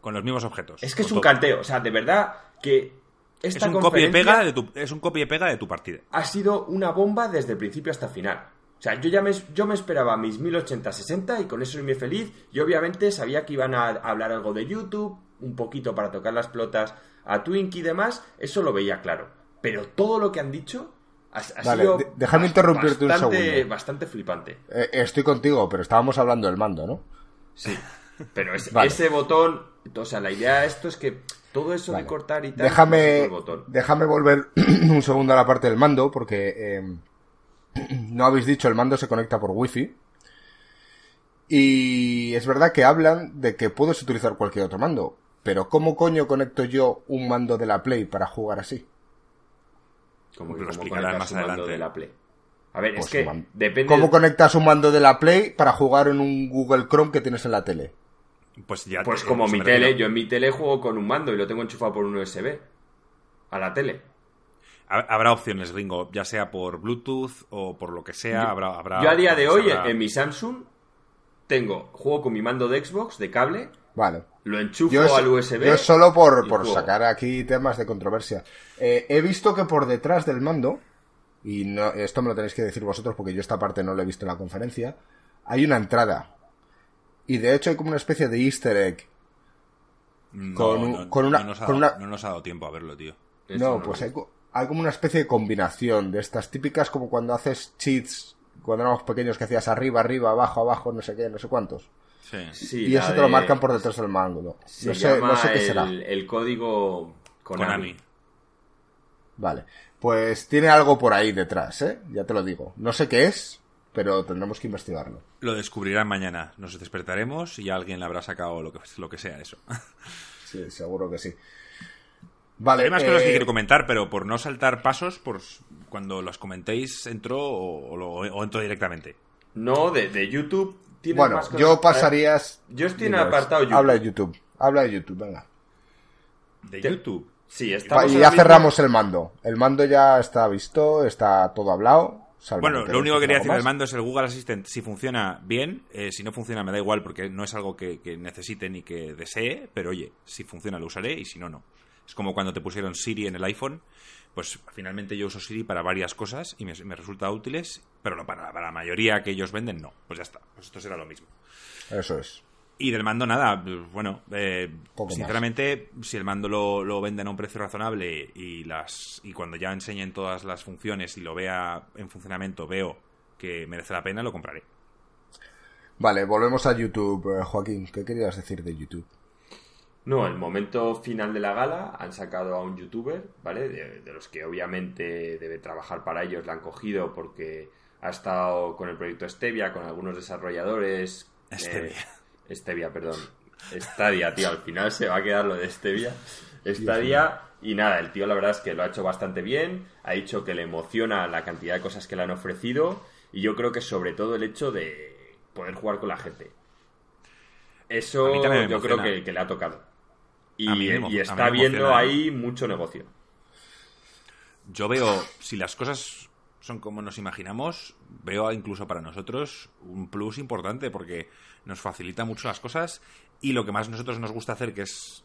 Con los mismos objetos. Es que es un todo. canteo. O sea, de verdad que Es un copia y pega de tu, es un copia y pega de tu partida. ha sido una bomba desde el principio hasta el final. O sea, yo ya me, yo me esperaba mis 1080-60 y con eso me feliz. Y obviamente sabía que iban a hablar algo de YouTube, un poquito para tocar las pelotas a Twink y demás, eso lo veía claro. Pero todo lo que han dicho ha, ha Vale, sido de- déjame interrumpirte un bastante, segundo. bastante flipante. Eh, estoy contigo, pero estábamos hablando del mando, ¿no? Sí. Pero es- Vale. ese botón, o sea, la idea de esto es que todo eso Vale. de cortar y tal, Déjame, es el botón. déjame volver un segundo a la parte del mando, porque eh, no habéis dicho, el mando se conecta por wifi. Y es verdad que hablan de que puedes utilizar cualquier otro mando. Pero ¿cómo coño conecto yo un mando de la Play para jugar así? Como que Lo explicarán más un mando adelante. de la Play. A ver, Pues es que un man- depende... ¿Cómo conectas un mando de la Play para jugar en un Google Chrome que tienes en la tele? Pues ya Pues te- como eso mi tele, refiero. yo en mi tele juego con un mando y lo tengo enchufado por un USB a la tele. Ha- Habrá opciones, Ringo, ya sea por Bluetooth o por lo que sea. habrá, habrá- Yo a día de hoy habrá- en mi Samsung tengo juego con mi mando de Xbox de cable, Vale. lo enchufo Yo es, al USB. yo es solo por, por sacar aquí temas de controversia. Eh, he visto que por detrás del mando, y no, esto me lo tenéis que decir vosotros porque yo esta parte no lo he visto en la conferencia, hay una entrada. Y de hecho hay como una especie de easter egg. No, con un- no- con una- no nos ha con dado- una- no nos ha dado tiempo a verlo, tío. Eso no, no pues hay, co- hay como una especie de combinación de estas típicas como cuando haces cheats cuando éramos pequeños que hacías arriba, arriba, abajo, abajo, no sé qué, no sé cuántos. Sí. Sí, y eso te lo marcan por detrás del mango. No sé, no sé qué el, será. el código Konami. Konami. Vale. Pues tiene algo por ahí detrás, ¿eh? Ya te lo digo. No sé qué es, pero tendremos que investigarlo. Lo descubrirán mañana. Nos despertaremos y alguien le habrá sacado lo que, lo que sea eso. Sí, seguro que sí. Vale. Hay más cosas que eh, quiero comentar, pero por no saltar pasos, por cuando los comentéis, entro o, o lo- o entro directamente. No, de, de YouTube tienes Bueno, más cosas. yo pasarías. Yo estoy en el apartado YouTube. Habla de YouTube. Habla de YouTube, venga. De YouTube. Sí, estamos y ya mismo- cerramos el mando. El mando ya está visto, está todo hablado. Bueno, lo único que quería decir del mando es el Google Assistant. Si funciona bien, eh, si no funciona me da igual porque no es algo que, que necesite ni que desee, pero oye, si funciona lo usaré y si no, no. Es como cuando te pusieron Siri en el iPhone, pues finalmente yo uso Siri para varias cosas y me, me resulta útiles, pero no para, para la mayoría que ellos venden, no. Pues ya está, pues esto será lo mismo. Eso es. Y del mando nada, pues, bueno, eh, sinceramente, si el mando lo, lo venden a un precio razonable y las y cuando ya enseñen todas las funciones y lo vea en funcionamiento, veo que merece la pena, lo compraré. Vale, volvemos a YouTube, eh, Joaquín. ¿Qué querías decir de YouTube? No, el momento final de la gala han sacado a un youtuber, ¿vale? De, de los que obviamente debe trabajar para ellos, la han cogido porque ha estado con el proyecto Stevia, con algunos desarrolladores. eh, Stevia. Perdón. Stadia, tío, al final se va a quedar lo de Stevia. Stadia, y nada, el tío la verdad es que lo ha hecho bastante bien, ha dicho que le emociona la cantidad de cosas que le han ofrecido, y yo creo que sobre todo el hecho de poder jugar con la gente. Eso yo creo que, que le ha tocado. Y, y está viendo ahí mucho negocio. Yo veo, si las cosas son como nos imaginamos, veo incluso para nosotros un plus importante porque nos facilita mucho las cosas y lo que más a nosotros nos gusta hacer, que es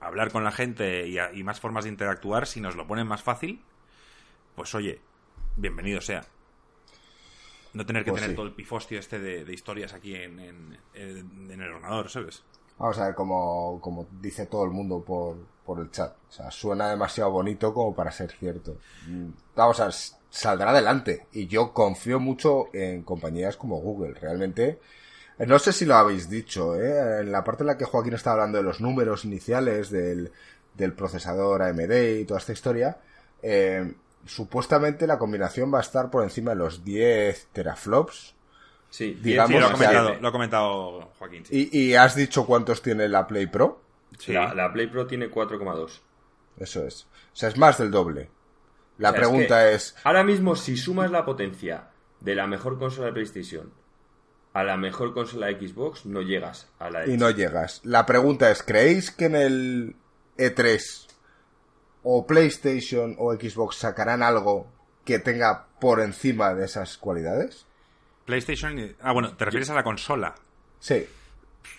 hablar con la gente y, a- y más formas de interactuar, si nos lo ponen más fácil, pues oye, bienvenido sea. No tener que Pues tener sí. todo el pifostio este de, de historias aquí en, en- en- en el ordenador, ¿sabes? Vamos a ver, como, como dice todo el mundo por, por el chat. O sea, suena demasiado bonito como para ser cierto. Mm, Vamos a ver, saldrá adelante. Y yo confío mucho en compañías como Google. Realmente, no sé si lo habéis dicho, ¿eh? En la parte en la que Joaquín está hablando de los números iniciales del, del procesador AMD y toda esta historia, eh, supuestamente la combinación va a estar por encima de los 10 teraflops. Sí, Digamos Sí, lo ha comentado, lo ha comentado Joaquín. sí. Y, y has dicho cuántos tiene la Play Pro. Sí. la, la Play Pro tiene 4,2. Eso es. O sea, es más del doble. La O sea, pregunta que es, Ahora mismo, si sumas la potencia de la mejor consola de PlayStation a la mejor consola de Xbox, no llegas a la y no llegas. La pregunta es, ¿creéis que en el E3 o PlayStation o Xbox sacarán algo que tenga por encima de esas cualidades? PlayStation. Ah, bueno, ¿te refieres a la consola? Sí.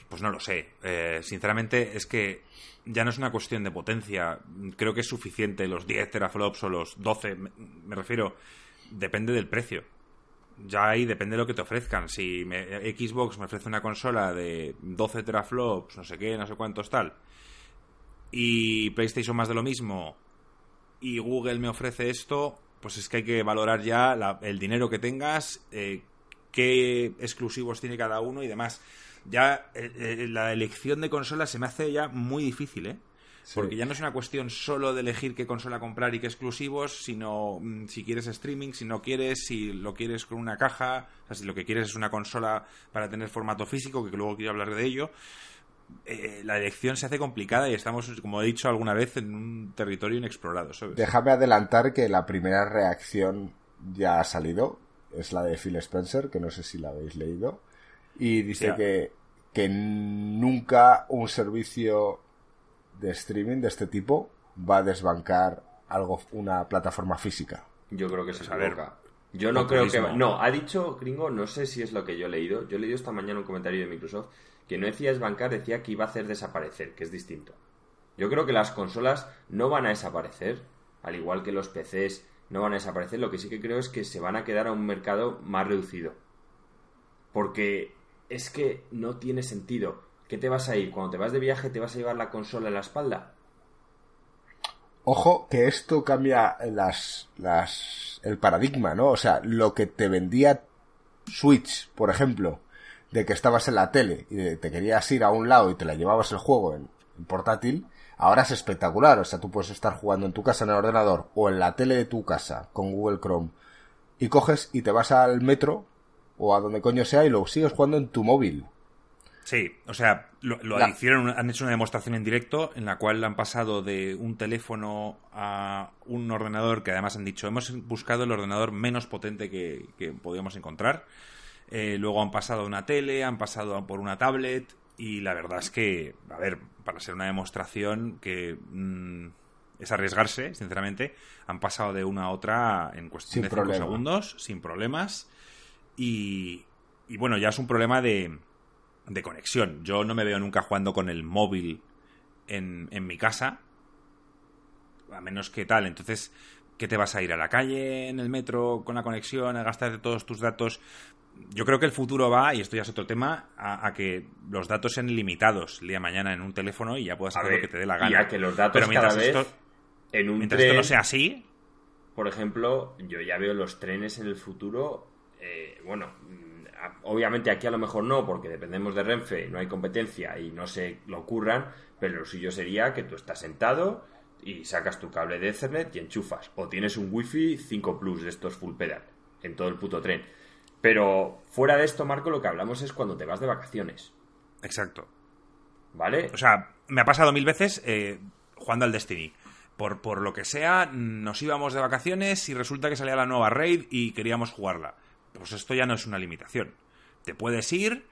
Pues no lo sé. Eh, sinceramente, es que ya no es una cuestión de potencia. Creo que es suficiente los 10 teraflops o los 12. Me, me refiero, depende del precio. Ya ahí depende de lo que te ofrezcan. Si me- Xbox me ofrece una consola de 12 teraflops, no sé qué, no sé cuántos tal, y PlayStation más de lo mismo y Google me ofrece esto, pues es que hay que valorar ya el dinero que tengas, eh, qué exclusivos tiene cada uno y demás. Ya eh, eh, la elección de consolas se me hace ya muy difícil, ¿eh? Porque ya no es una cuestión solo de elegir qué consola comprar y qué exclusivos, sino mm, si quieres streaming, si no quieres, si lo quieres con una caja, o sea, si lo que quieres es una consola para tener formato físico, que luego quiero hablar de ello. Eh, la elección se hace complicada y estamos, como he dicho alguna vez, en un territorio inexplorado. Déjame adelantar que la primera reacción ya ha salido. Es la de Phil Spencer, que no sé si la habéis leído. Y dice que, que nunca un servicio de streaming de este tipo va a desbancar algo, una plataforma física. Yo creo que se equivoca. Yo no creo que... No, ha dicho, gringo, no sé si es lo que yo he leído. Yo he leído esta mañana un comentario de Microsoft que no decía desbancar, decía que iba a hacer desaparecer, que es distinto. Yo creo que las consolas no van a desaparecer, al igual que los PCs no van a desaparecer. Lo que sí que creo es que se van a quedar a un mercado más reducido. Porque es que no tiene sentido. ¿Qué te vas a ir? Cuando te vas de viaje, ¿te vas a llevar la consola en la espalda? Ojo, que esto cambia las, las, el paradigma, ¿no? O sea, lo que te vendía Switch, por ejemplo, de que estabas en la tele y te querías ir a un lado y te la llevabas el juego en, portátil, ahora es espectacular. O sea, tú puedes estar jugando en tu casa en el ordenador o en la tele de tu casa con Google Chrome y coges y te vas al metro o a donde coño sea y lo sigues jugando en tu móvil. Sí, o sea, lo, hicieron, han hecho una demostración en directo en la cual han pasado de un teléfono a un ordenador que además han dicho, hemos buscado el ordenador menos potente que, que podíamos encontrar eh, luego han pasado a una tele, han pasado por una tablet y la verdad es que, a ver, para ser una demostración que mm, es arriesgarse, sinceramente, han pasado de una a otra en cuestión de 5 segundos, sin problemas. Y, y, bueno, ya es un problema de, de conexión. Yo no me veo nunca jugando con el móvil en, en mi casa, a menos que tal. Entonces, ¿qué te vas a ir a la calle, en el metro, con la conexión, a gastarte todos tus datos? yo creo que el futuro va, y esto ya es otro tema, a, que los datos sean limitados el día de mañana en un teléfono y ya puedas hacer lo que te dé la gana. Y a que los datos Pero mientras esto, en un mientras esto no sea así. Por ejemplo, yo ya veo los trenes en el futuro. Eh, bueno, obviamente aquí a lo mejor no, porque dependemos de Renfe, no hay competencia y no se lo ocurran, pero lo suyo sería que tú estás sentado y sacas tu cable de Ethernet y enchufas. O tienes un Wi-Fi 5 Plus de estos full pedal en todo el puto tren pero fuera de esto, Marco, lo que hablamos es cuando te vas de vacaciones. Exacto. ¿Vale? O sea, me ha pasado mil veces eh, jugando al Destiny. Por, por lo que sea, nos íbamos de vacaciones y resulta que salía la nueva raid y queríamos jugarla. Pues esto ya no es una limitación. Te puedes ir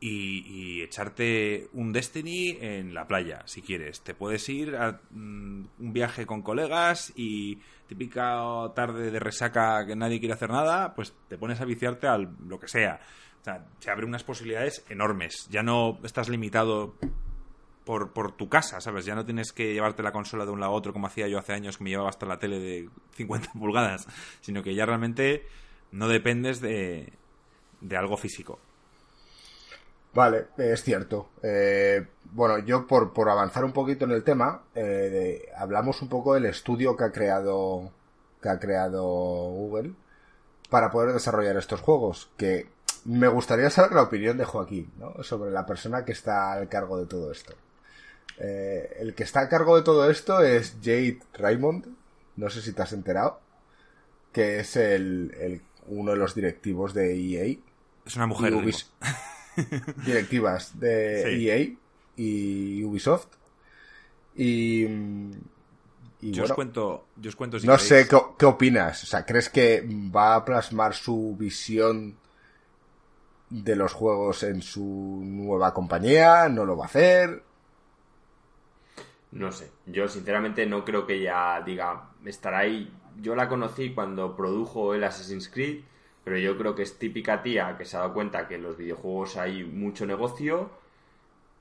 y, echarte un Destiny en la playa, si quieres. Te puedes ir a mm, un viaje con colegas y típica tarde de resaca que nadie quiere hacer nada, pues te pones a viciarte al lo que sea. O sea, se abren unas posibilidades enormes. Ya no estás limitado por, por, tu casa, ¿sabes? Ya no tienes que llevarte la consola de un lado a otro como hacía yo hace años que me llevaba hasta la tele de 50 pulgadas, sino que ya realmente no dependes de, de algo físico. Vale, es cierto. Eh, bueno, yo por, por, avanzar un poquito en el tema, eh, hablamos un poco del estudio que ha creado que ha creado Google para poder desarrollar estos juegos. Que me gustaría saber la opinión de Joaquín, ¿no? Sobre la persona que está al cargo de todo esto. Eh, el que está a cargo de todo esto es Jade Raymond. No sé si te has enterado. Que es el uno de los directivos de EA. Es una mujer. directivas de EA y Ubisoft. Y, yo, os cuento, yo os cuento No sé ¿qué, opinas. O sea, ¿crees que va a plasmar su visión de los juegos en su nueva compañía? ¿No lo va a hacer? No sé. Yo sinceramente no creo que ella diga estará ahí. Yo la conocí cuando produjo el Assassin's Creed pero yo creo que es típica tía que se ha dado cuenta que en los videojuegos hay mucho negocio,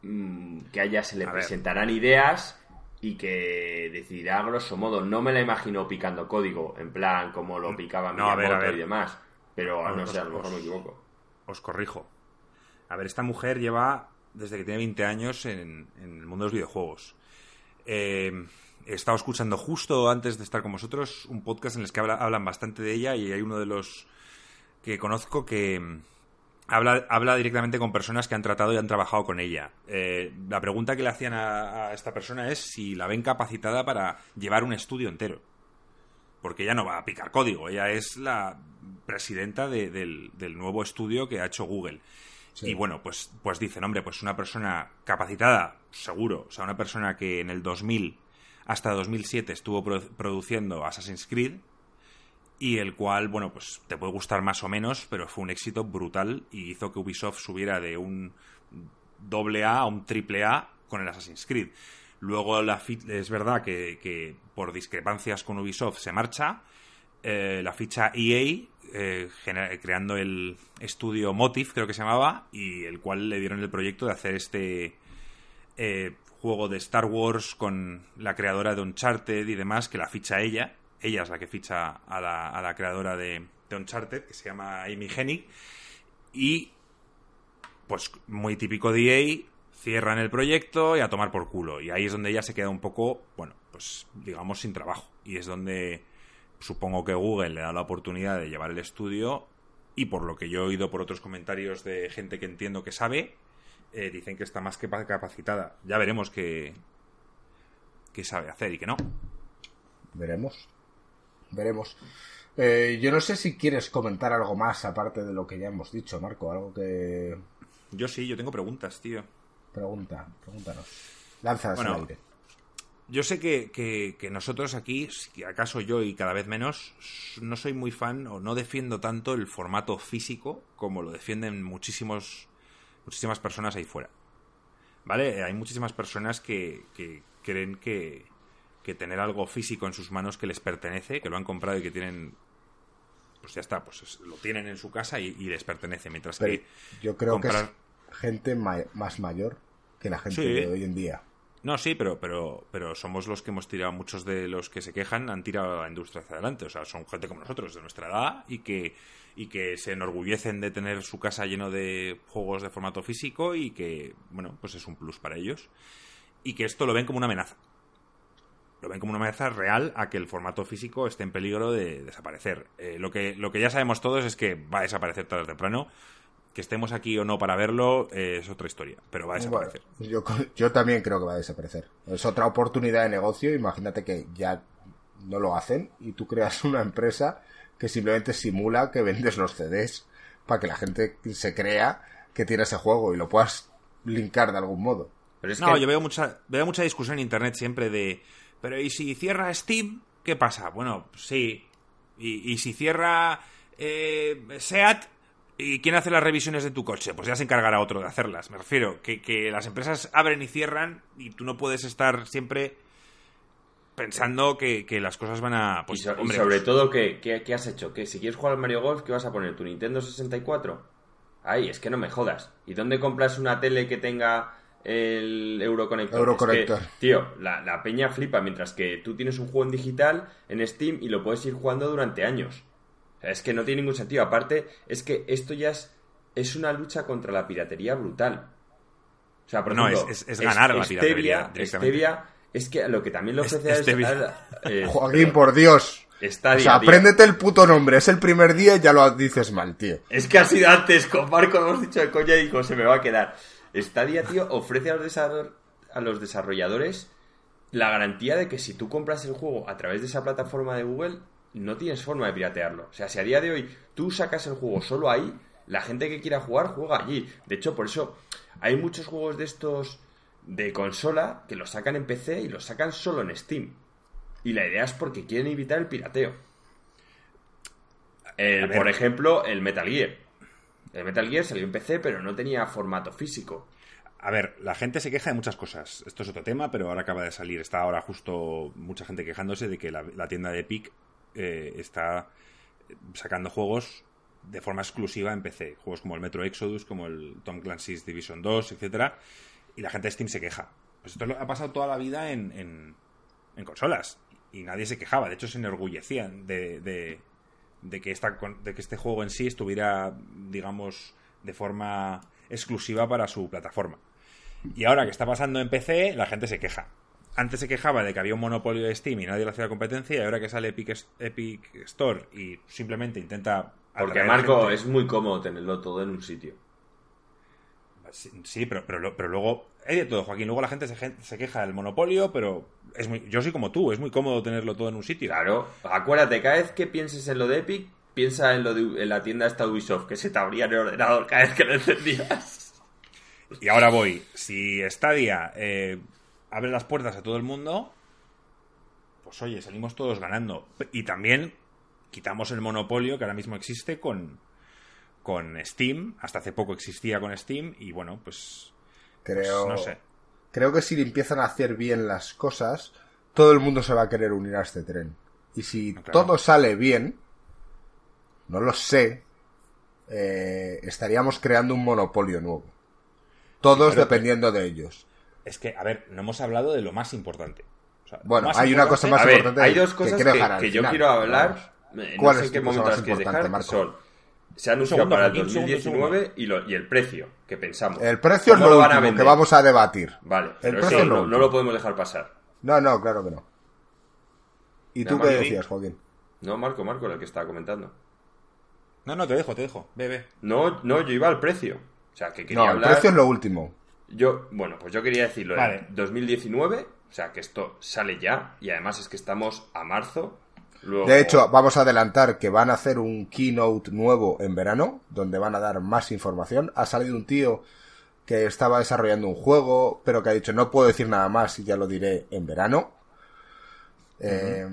mm, que a ella se le presentarán ideas y que decidirá grosso modo. No me la imagino picando código, en plan como lo picaba no, y demás, pero no, sé, a lo mejor me equivoco. Os corrijo. A ver, esta mujer lleva desde que tiene 20 años en, el mundo de los videojuegos. Eh, he estado escuchando justo antes de estar con vosotros un podcast en el que hablan bastante de ella y hay uno de los que conozco que mm, habla, habla directamente con personas que han tratado y han trabajado con ella. Eh, la pregunta que le hacían a, esta persona es si la ven capacitada para llevar un estudio entero. Porque ella no va a picar código, ella es la presidenta del, nuevo estudio que ha hecho Google. Y bueno, pues, pues dicen, hombre, pues una persona capacitada, seguro, o sea, una persona que en el 2000 hasta 2007 estuvo produciendo Assassin's Creed y el cual, bueno, pues te puede gustar más o menos, pero fue un éxito brutal y hizo que Ubisoft subiera de un doble A a un triple A con el Assassin's Creed. Luego la es verdad que, por discrepancias con Ubisoft se marcha. Eh, la ficha EA eh, creando el estudio Motive, creo que se llamaba, y el cual le dieron el proyecto de hacer este eh, juego de Star Wars con la creadora de Uncharted y demás, que la ficha ella. Ella es la que ficha a la, creadora de, Uncharted, que se llama Amy Hennig. Y, pues, muy típico de EA, cierran el proyecto y a tomar por culo. Y ahí es donde ella se queda un poco, bueno, pues, digamos, sin trabajo. Y es donde supongo que Google le da la oportunidad de llevar el estudio. Y por lo que yo he oído por otros comentarios de gente que entiendo que sabe, eh, dicen que está más que capacitada. Ya veremos qué, qué sabe hacer y qué no. Veremos. Veremos. Eh, yo no sé si quieres comentar algo más aparte de lo que ya hemos dicho, Marco. Algo que. Yo sí, yo tengo preguntas, tío. Pregunta, pregúntanos. Lánzalas al aire. Yo sé que, que, que, nosotros aquí, si acaso yo y cada vez menos, no soy muy fan o no defiendo tanto el formato físico como lo defienden muchísimos muchísimas personas ahí fuera. ¿Vale? Hay muchísimas personas que, creen que, tener algo físico en sus manos que les pertenece, que lo han comprado y que tienen pues ya está, pues lo tienen en su casa y, les pertenece. Mientras que. Yo creo que es gente más mayor que la gente de hoy en día. No, sí, pero, pero, pero somos los que hemos tirado, muchos de los que se quejan han tirado a la industria hacia adelante. O sea, son gente como nosotros, de nuestra edad, y que, y que se enorgullecen de tener su casa lleno de juegos de formato físico y que, bueno, pues es un plus para ellos. Y que esto lo ven como una amenaza. Lo ven como una amenaza real a que el formato físico esté en peligro de desaparecer. Eh, lo, que, lo que ya sabemos todos es que va a desaparecer tarde o temprano que estemos aquí o no para verlo eh, es otra historia, pero va a desaparecer. yo, yo también creo que va a desaparecer. Es otra oportunidad de negocio. Imagínate que ya no lo hacen y tú creas una empresa que simplemente simula que vendes los CDs para que la gente se crea que tiene ese juego y lo puedas linkar de algún modo. Pero no, yo veo mucha, veo mucha discusión en internet siempre de, pero ¿y si cierra Steam? ¿Qué pasa? Bueno, sí. ¿Y, si cierra eh, SEAT? ¿Y quién hace las revisiones de tu coche? Pues ya se encargará otro de hacerlas. Me refiero que, que las empresas abren y cierran y tú no puedes estar siempre pensando que, las cosas van a... Pues, y, sobre pues todo, ¿qué, ¿qué, has hecho? ¿Que si quieres jugar al Mario Golf, ¿qué vas a poner? ¿Tu Nintendo 64? Ay, es que no me jodas. ¿Y dónde compras una tele que tenga el Euroconector? Euroconector. tío, la, la, peña flipa, mientras que tú tienes un juego en digital en Steam y lo puedes ir jugando durante años. Es que no tiene ningún sentido. Aparte, es que esto ya es, es una lucha contra la piratería brutal. O sea, por no, es, ganar la piratería. Stevia es que lo que también le ofrece este es... Joaquín, por Dios. Está o sea, apréndete el puto nombre. Es el primer día y ya lo dices mal, tío. Es que ha sido antes. Con Marco hemos dicho de coña y digo, se me va a quedar. Stadia, tío, ofrece a los, a los desarrolladores la garantía de que si tú compras el juego a través de esa plataforma de Google, no tienes forma de piratearlo. O sea, si a día de hoy tú sacas el juego solo ahí, la gente que quiera jugar juega allí. De hecho, por eso hay muchos juegos de estos de consola que lo sacan en PC y lo sacan solo en Steam. Y la idea es porque quieren evitar el pirateo. por ejemplo, el Metal Gear. El Metal Gear salió en PC, pero no tenía formato físico. A ver, la gente se queja de muchas cosas. Esto es otro tema, pero ahora acaba de salir. Está ahora justo mucha gente quejándose de que la, tienda de Epic eh, está sacando juegos de forma exclusiva en PC. Juegos como el Metro Exodus, como el Tom Clancy's Division 2, etcétera y la gente de Steam se queja. Pues esto ha pasado toda la vida en, en, consolas y nadie se quejaba. De hecho, se enorgullecían de que este juego en sí estuviera, digamos, de forma exclusiva para su plataforma. Y ahora que está pasando en PC, la gente se queja. Antes se quejaba de que había un monopolio de Steam y nadie le hacía la competencia y ahora que sale Epic, Epic Store y simplemente intenta... Porque Marco es muy cómodo tenerlo todo en un sitio. Sí, sí, pero, pero, luego hay de todo, Joaquín. Luego la gente se, se queja del monopolio, pero es muy, yo soy como tú, es muy cómodo tenerlo todo en un sitio. Claro, acuérdate, cada vez que pienses en lo de Epic, piensa en lo de en la tienda esta Ubisoft, que se te abría en el ordenador cada vez que lo encendías. Y ahora voy. Si Stadia eh, abre las puertas a todo el mundo, pues oye, salimos todos ganando. Y también quitamos el monopolio que ahora mismo existe con, con Steam. Hasta hace poco existía con Steam y bueno, pues, pues Creo, no sé. creo que si empiezan a hacer bien las cosas, todo el mundo se va a querer unir a este tren. Y si Claro. todo sale bien, no lo sé, eh, estaríamos creando un monopolio nuevo. Todos Sí, dependiendo de ellos. Es que, a ver, no hemos hablado de lo más importante. O sea, lo Bueno, más hay una cosa más A ver, importante hay dos que cosas que, dejar al que yo final. quiero hablar. Eh, ¿Cuál no es en qué momento más las quieres dejar. Marco? Son, se ha anunciado segundo, para el Joaquín, un segundo, un segundo. 2019 y, lo- y el precio que pensamos. El precio es ¿Cómo lo van a último que vamos a debatir. Vale, El pero precio eso es lo no, lo podemos dejar pasar. No, no, claro que no. ¿Y tú qué decías, Joaquín? No, Marco, Marco, era el que estaba comentando. No, no, te dejo, te dejo. Ve. No, no, yo iba al precio. O sea, que quería No, el hablar... precio es lo último. Yo, bueno, pues yo quería decirlo Vale. en 2019, o sea, que esto sale ya, y además es que estamos a marzo. Luego, De hecho, vamos a adelantar que van a hacer un keynote nuevo en verano, donde van a dar más información. Ha salido un tío que estaba desarrollando un juego, pero que ha dicho no puedo decir nada más y ya lo diré en verano. Eh,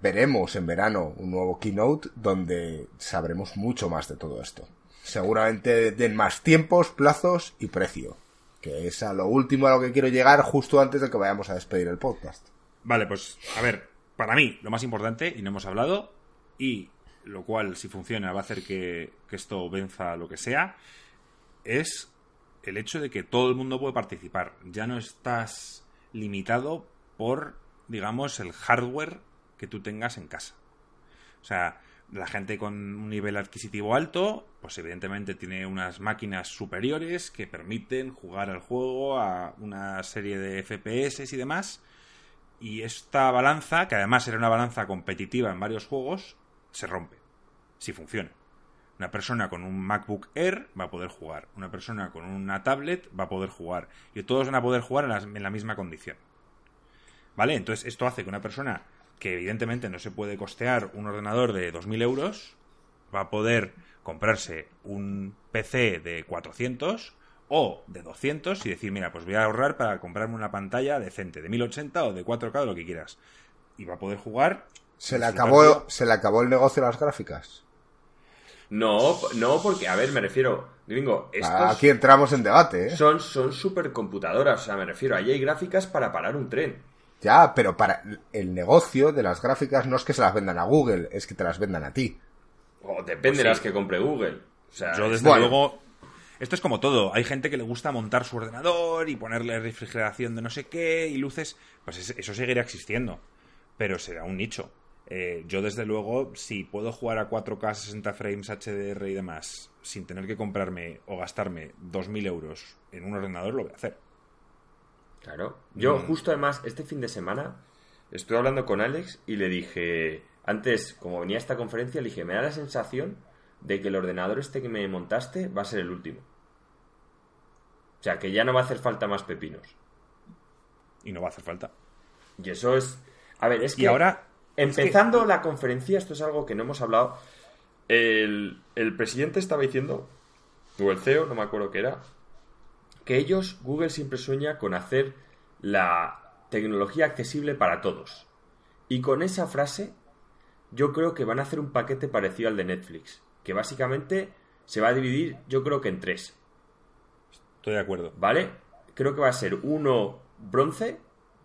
veremos en verano un nuevo keynote donde sabremos mucho más de todo esto. Seguramente den más tiempos, plazos y precio. Que es a lo último a lo que quiero llegar justo antes de que vayamos a despedir el podcast. Vale, pues, a ver, para mí, lo más importante, y no hemos hablado, y lo cual, si funciona, va a hacer que, que esto venza lo que sea, es el hecho de que todo el mundo puede participar. Ya no estás limitado por, digamos, el hardware que tú tengas en casa. O sea, la gente con un nivel adquisitivo alto, pues evidentemente tiene unas máquinas superiores que permiten jugar al juego a una serie de FPS y demás. Y esta balanza, que además era una balanza competitiva en varios juegos, se rompe. Si funciona. Una persona con un MacBook Air va a poder jugar. Una persona con una tablet va a poder jugar. Y todos van a poder jugar en, la misma condición. ¿Vale? Entonces esto hace que una persona que evidentemente no se puede costear un ordenador de 2.000 euros va a poder comprarse un PC de 400 o de 200 y decir, mira, pues voy a ahorrar para comprarme una pantalla decente de 1080 o de 4K o lo que quieras. Y va a poder jugar. Se le acabó, de- se le acabó el negocio de las gráficas. No, no, porque, a ver, me refiero, gringo, estos Aquí entramos en debate, ¿eh? son, son supercomputadoras, o sea, me refiero, ahí hay gráficas para parar un tren. Ya, pero para el negocio de las gráficas no es que se las vendan a Google, es que te las vendan a ti. O depende Pues de las que compre Google. O sea, Yo es- desde bueno. luego... Esto es como todo. Hay gente que le gusta montar su ordenador y ponerle refrigeración de no sé qué y luces. Pues es- eso seguirá existiendo. Pero será un nicho. Eh, yo desde luego, si puedo jugar a 4K 60 frames HDR y demás sin tener que comprarme o gastarme 2.000 euros en un ordenador, lo voy a hacer. Claro. Yo Mm. justo además, este fin de semana, estuve hablando con Alex y le dije, antes, como venía a esta conferencia, le dije, me da la sensación de que el ordenador este que me montaste va a ser el último. O sea, que ya no va a hacer falta más pepinos. Y no va a hacer falta. Y eso es... A ver, es que... Y ahora... Empezando la conferencia, esto es algo que no hemos hablado. El, el presidente estaba diciendo, o el CEO, no me acuerdo qué era, que ellos, Google siempre sueña con hacer la tecnología accesible para todos. Y con esa frase, yo creo que van a hacer un paquete parecido al de Netflix, que básicamente se va a dividir, yo creo que en tres. Estoy de acuerdo. ¿Vale? Creo que va a ser uno bronce,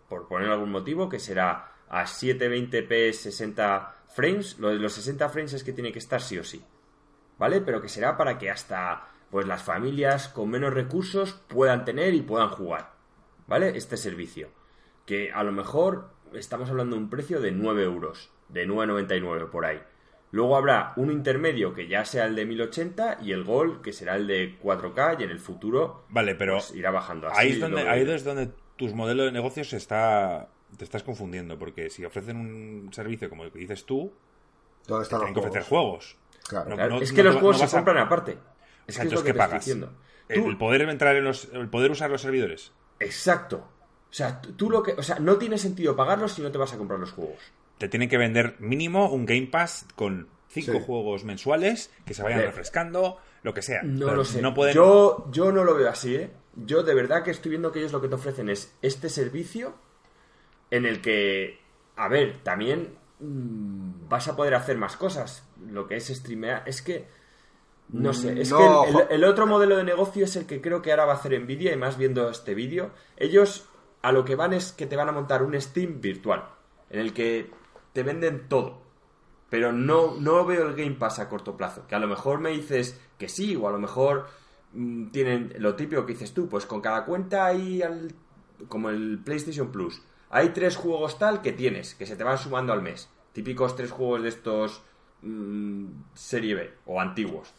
por poner algún motivo, que será a 720p 60 frames. Lo de los 60 frames es que tiene que estar sí o sí. ¿Vale? Pero que será para que hasta pues las familias con menos recursos puedan tener y puedan jugar. ¿Vale? Este servicio. Que a lo mejor estamos hablando de un precio de 9 euros, de 9,99 por ahí. Luego habrá un intermedio que ya sea el de 1080 y el Gold que será el de 4K y en el futuro Vale, pero pues irá bajando. Así ahí, es donde, veo ahí yo. es donde tus modelos de negocios se está, te estás confundiendo, porque si ofrecen un servicio como el que dices tú, ¿Dónde están los tienen que ofrecer juegos? Claro. No- Claro, no- es que los juegos no se a- compran aparte. Es que Exacto, es que ¿qué te pagas? diciendo. El, Tú- poder entrar en los, el poder usar los servidores. Exacto. O sea, tú, lo que, o sea, no tiene sentido pagarlos si no te vas a comprar los juegos. Te tienen que vender mínimo un Game Pass con cinco Sí. juegos mensuales que se vayan ver. refrescando, lo que sea. No Pero lo sé. No pueden... yo, yo no lo veo así, ¿eh? Yo de verdad que estoy viendo que ellos lo que te ofrecen es este servicio en el que, a ver, también mm, vas a poder hacer más cosas. Lo que es streamear. Es que. No sé, es No, que el- el otro modelo de negocio es el que creo que ahora va a hacer Nvidia y más viendo este vídeo. Ellos a lo que van es que te van a montar un Steam virtual en el que te venden todo. Pero no, no veo el Game Pass a corto plazo. Que a lo mejor me dices que sí, o a lo mejor mm, tienen lo típico que dices tú, pues con cada cuenta hay al- como el PlayStation Plus. Hay tres juegos tal que tienes, que se te van sumando al mes. Típicos tres juegos de estos mm, serie B o antiguos.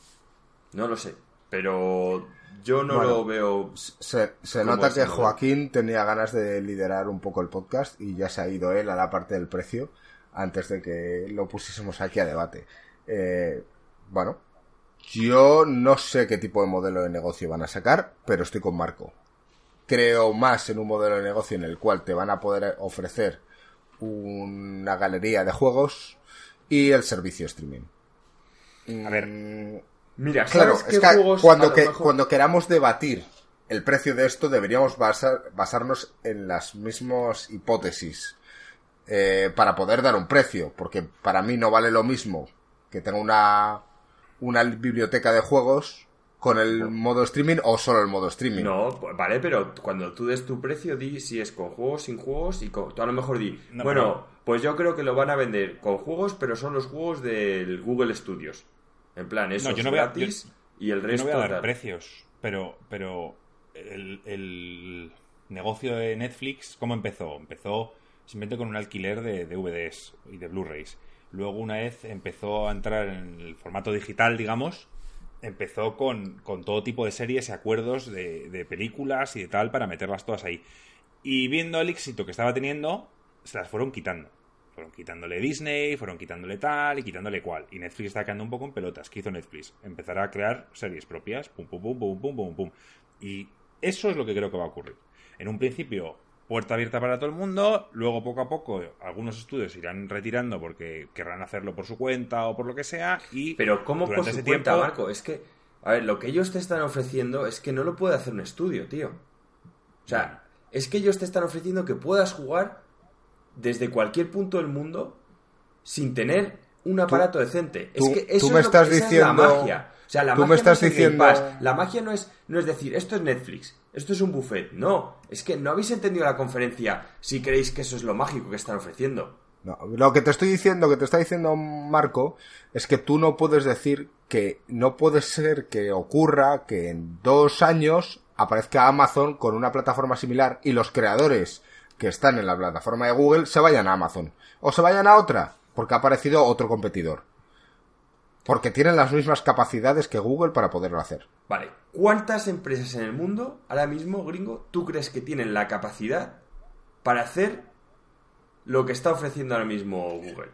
No lo sé, pero yo no Bueno, lo veo. Se, se ¿Cómo nota que? Joaquín tenía ganas de liderar un poco el podcast y ya se ha ido él a la parte del precio antes de que lo pusiésemos aquí a debate. Eh, bueno, yo no sé qué tipo de modelo de negocio van a sacar, pero estoy con Marco. Creo más en un modelo de negocio en el cual te van a poder ofrecer una galería de juegos y el servicio streaming. A ver, Mira, Claro, ¿sabes es qué que juegos cuando, a lo que mejor- cuando queramos debatir el precio de esto deberíamos basar- basarnos en las mismas hipótesis eh, para poder dar un precio, porque para mí no vale lo mismo que tenga una, una biblioteca de juegos con el modo streaming o solo el modo streaming. No, pues vale, pero cuando tú des tu precio, di si es con juegos, sin juegos y con... Tú a lo mejor di, No, bueno, pero- pues yo creo que lo van a vender con juegos, pero son los juegos del Google Studios. En plan, eso yo es no voy a- gratis y el Yo resto... no voy a dar precios, pero, pero el, el negocio de Netflix, ¿cómo empezó? Empezó simplemente con un alquiler de DVDs y de Blu-rays. Luego, una vez empezó a entrar en el formato digital, digamos, empezó con, con todo tipo de series y acuerdos de, de películas y de tal para meterlas todas ahí. Y viendo el éxito que estaba teniendo, se las fueron quitando. Fueron quitándole Disney, fueron quitándole tal y quitándole cual. Y Netflix está quedando un poco en pelotas. ¿Qué hizo Netflix? Empezar a crear series propias. Pum, pum, pum, pum, pum, pum, pum. Y eso es lo que creo que va a ocurrir. En un principio, puerta abierta para todo el mundo. Luego, poco a poco, algunos estudios irán retirando porque querrán hacerlo por su cuenta o por lo que sea. Y Pero ¿cómo por su ese cuenta, tiempo- Marco? Es que, a ver, lo que ellos te están ofreciendo es que no lo puede hacer un estudio, tío. O sea, es que ellos te están ofreciendo que puedas jugar desde cualquier punto del mundo sin tener un aparato decente. tú- es que eso tú me es lo estás que, esa es diciendo- la magia. O sea, la tú me magia estás no es Game diciendo- Pass. La magia no es, no es decir, esto es Netflix, esto es un buffet. No, es que no habéis entendido la conferencia si creéis que eso es lo mágico que están ofreciendo. No, lo que te estoy diciendo, que te está diciendo Marco, es que tú no puedes decir que no puede ser que ocurra que en dos años aparezca Amazon con una plataforma similar y los creadores que están en la plataforma de Google se vayan a Amazon o se vayan a otra porque ha aparecido otro competidor. Porque tienen las mismas capacidades que Google para poderlo hacer. Vale, ¿cuántas empresas en el mundo, ahora mismo, gringo, tú crees que tienen la capacidad para hacer lo que está ofreciendo ahora mismo Google?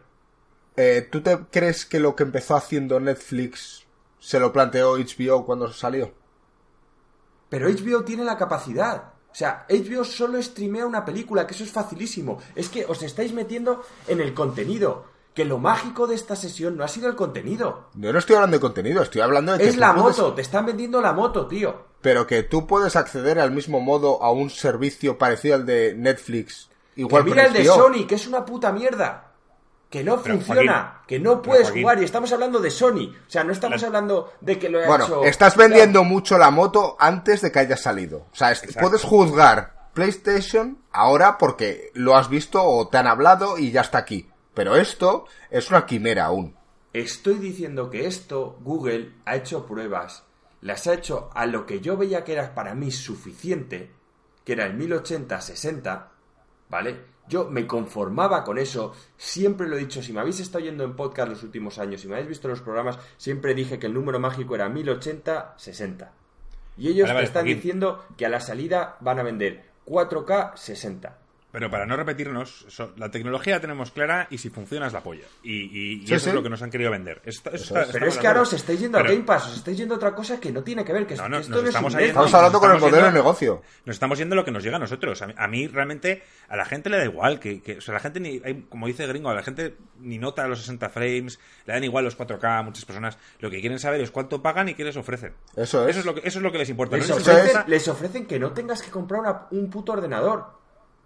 Eh, ¿Tú te crees que lo que empezó haciendo Netflix se lo planteó HBO cuando salió? Pero HBO tiene la capacidad. O sea, HBO solo streamea una película, que eso es facilísimo. Es que os estáis metiendo en el contenido. Que lo mágico de esta sesión no ha sido el contenido. Yo no estoy hablando de contenido, estoy hablando de que Es la puedes- moto, te están vendiendo la moto, tío. Pero que tú puedes acceder al mismo modo a un servicio parecido al de Netflix. Igual que mira el de. Sony, que es una puta mierda. Que no Pero, funciona, Joaquín, que no puedes Joaquín. jugar. Y estamos hablando de Sony. O sea, no estamos La- hablando de que lo haya Bueno, hecho. estás vendiendo mucho la moto antes de que haya salido. O sea, Exacto. puedes juzgar PlayStation ahora porque lo has visto o te han hablado y ya está aquí. Pero esto es una quimera aún. Estoy diciendo que esto Google ha hecho pruebas, las ha hecho a lo que yo veía que era para mí suficiente, que era el 1080-60, ¿vale? Yo me conformaba con eso, siempre lo he dicho, si me habéis estado oyendo en podcast los últimos años, si me habéis visto en los programas, siempre dije que el número mágico era 1080-60. Y ellos Vale, te están diciendo que a la salida van a vender 4K 60. Pero para no repetirnos, la tecnología la tenemos clara y si funciona es la polla. Y, y- y Sí, eso sí. es lo que nos han querido vender. Esto- eso Eso está- es. Pero estamos es que ahora os estáis yendo a Game Pass, os estáis yendo a otra cosa que no tiene que ver, que, No, no, esto nos no es estamos. Estamos hablando con el Estamos modelo de negocio. Nos estamos yendo lo que nos llega a nosotros. A mí, a mí realmente, a la gente le da igual. que, que- O sea, la gente, ni, hay- como dice Gringo, a la gente ni nota los 60 frames, le dan igual los 4K a muchas personas. Lo que quieren saber es cuánto pagan y qué les ofrecen. Eso es. Eso es lo que, eso es lo que les importa. Les No ofrecen, es. les ofrecen que no tengas que comprar una- un puto ordenador.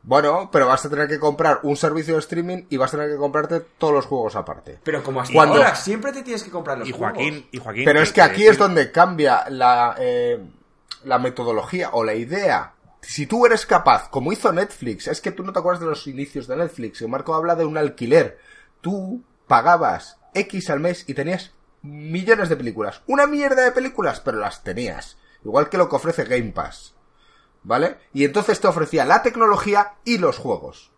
Bueno, pero vas a tener que comprar un servicio de streaming y vas a tener que comprarte todos los juegos aparte. Pero como hasta Cuando- ahora, siempre te tienes que comprar los y juegos. Joaquín, y Joaquín. Pero es que aquí que- es donde cambia la, eh, la metodología o la idea. Si tú eres capaz, como hizo Netflix, es que tú no te acuerdas de los inicios de Netflix, que Marco habla de un alquiler. Tú pagabas X al mes y tenías millones de películas. Una mierda de películas, pero las tenías. Igual que lo que ofrece Game Pass. ¿Vale? Y entonces te ofrecía la tecnología y los juegos.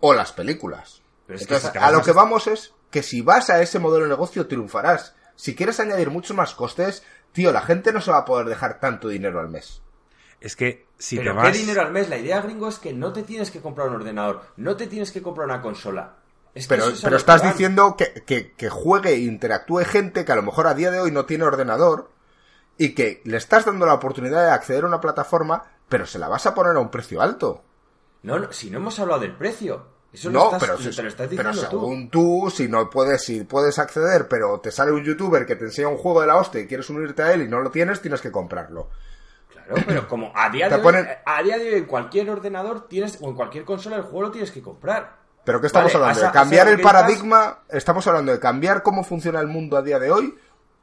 O las películas. Pero es que Entonces, si te a lo que vamos es que si vas a ese modelo de negocio triunfarás. Si quieres añadir muchos más costes, tío, la gente no se va a poder dejar tanto dinero al mes. Es que si Pero te ¿qué dinero al mes? La idea, gringo, es que no te tienes que comprar un ordenador, no te tienes que comprar una consola. Es que Pero, es pero estás que diciendo que, que, que juegue e interactúe gente que a lo mejor a día de hoy no tiene ordenador y que le estás dando la oportunidad de acceder a una plataforma, pero se la vas a poner a un precio alto. No, no, si no hemos hablado del precio. Eso lo No, estás- pero, te lo estás pero diciendo tú. según tú, si no puedes, si puedes acceder, pero te sale un youtuber que te enseña un juego de la hostia y quieres unirte a él y no lo tienes, tienes que comprarlo. Claro, pero como a día de hoy, ponen- a día de hoy en cualquier ordenador tienes o en cualquier consola el juego lo tienes que comprar. Pero ¿qué estamos Vale, hablando? ¿De cambiar el paradigma? ¿Estamos hablando de cambiar cómo funciona el mundo a día de hoy?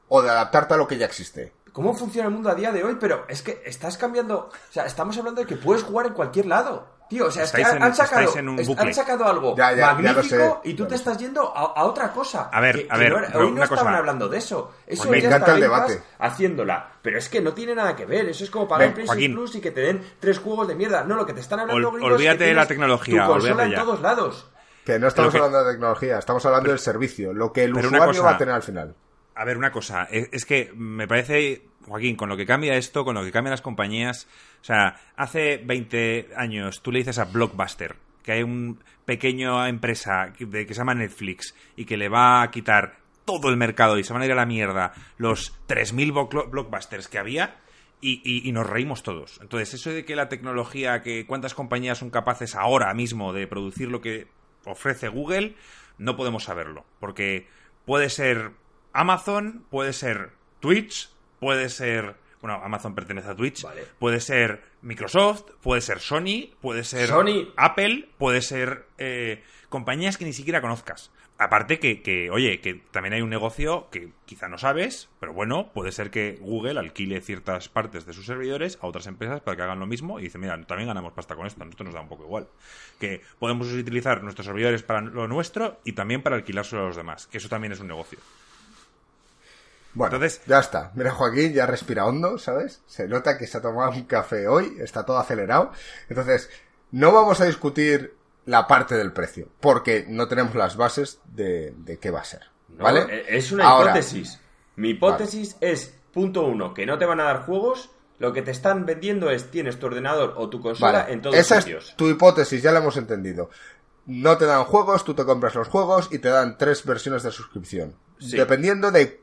¿O de adaptarte a lo que ya existe? ¿Cómo funciona el mundo a día de hoy? Pero es que estás cambiando. O sea, estamos hablando de que puedes jugar en cualquier lado. Tío, o sea, es que han, en- han sacado, estáis en un es- bucle. han sacado algo Ya, ya, ya lo magnífico sé, y tú te estás yendo a, a otra cosa. A ver, Que- a que ver, no- hoy no estaban cosa. hablando de eso. Eso Pues me ya encanta está el debate. haciéndola. Pero es que no tiene nada que ver. Eso es como pagar PlayStation. Plus y que te den tres juegos de mierda. No, lo que te están hablando Ol- gringos, es que olvídate de la tecnología, Tu consola olvídate en ya. todos lados. Que no estamos que- hablando de tecnología, estamos hablando del servicio, lo que el usuario cosa- va a tener al final. A ver, una cosa, es, es que me parece, Joaquín, con lo que cambia esto, con lo que cambian las compañías, o sea, hace 20 años tú le dices a Blockbuster que hay una pequeña empresa que, que se llama Netflix y que le va a quitar todo el mercado y se van a ir a la mierda los 3.000 blo- blockbusters que había y- y nos reímos todos. Entonces, eso de que la tecnología, que cuántas compañías son capaces ahora mismo de producir lo que ofrece Google, no podemos saberlo. Porque puede ser Amazon, puede ser Twitch, puede ser... Bueno, Amazon pertenece a Twitch. Vale. Puede ser Microsoft, puede ser Sony, puede ser Sony. Apple, puede ser eh, compañías que ni siquiera conozcas. Aparte que, que, oye, que también hay un negocio que quizá no sabes, pero bueno, puede ser que Google alquile ciertas partes de sus servidores a otras empresas para que hagan lo mismo y dice, mira, también ganamos pasta con esto, a nosotros nos da un poco igual. Que podemos utilizar nuestros servidores para lo nuestro y también para alquilárselo a los demás, que eso también es un negocio. Bueno, Entonces- ya está. Mira, Joaquín ya respira hondo, ¿sabes? Se nota que se ha tomado un café hoy, está todo acelerado. Entonces, no vamos a discutir la parte del precio, porque no tenemos las bases de, de qué va a ser. ¿Vale? eh, Es una Ahora, hipótesis. Mi hipótesis es, punto uno, que no te van a dar juegos. Lo que te están vendiendo es tienes tu ordenador o tu consola Vale, en todos esa sitios. es tu hipótesis, ya la hemos entendido. No te dan juegos, tú te compras los juegos y te dan tres versiones de suscripción. Sí. Dependiendo de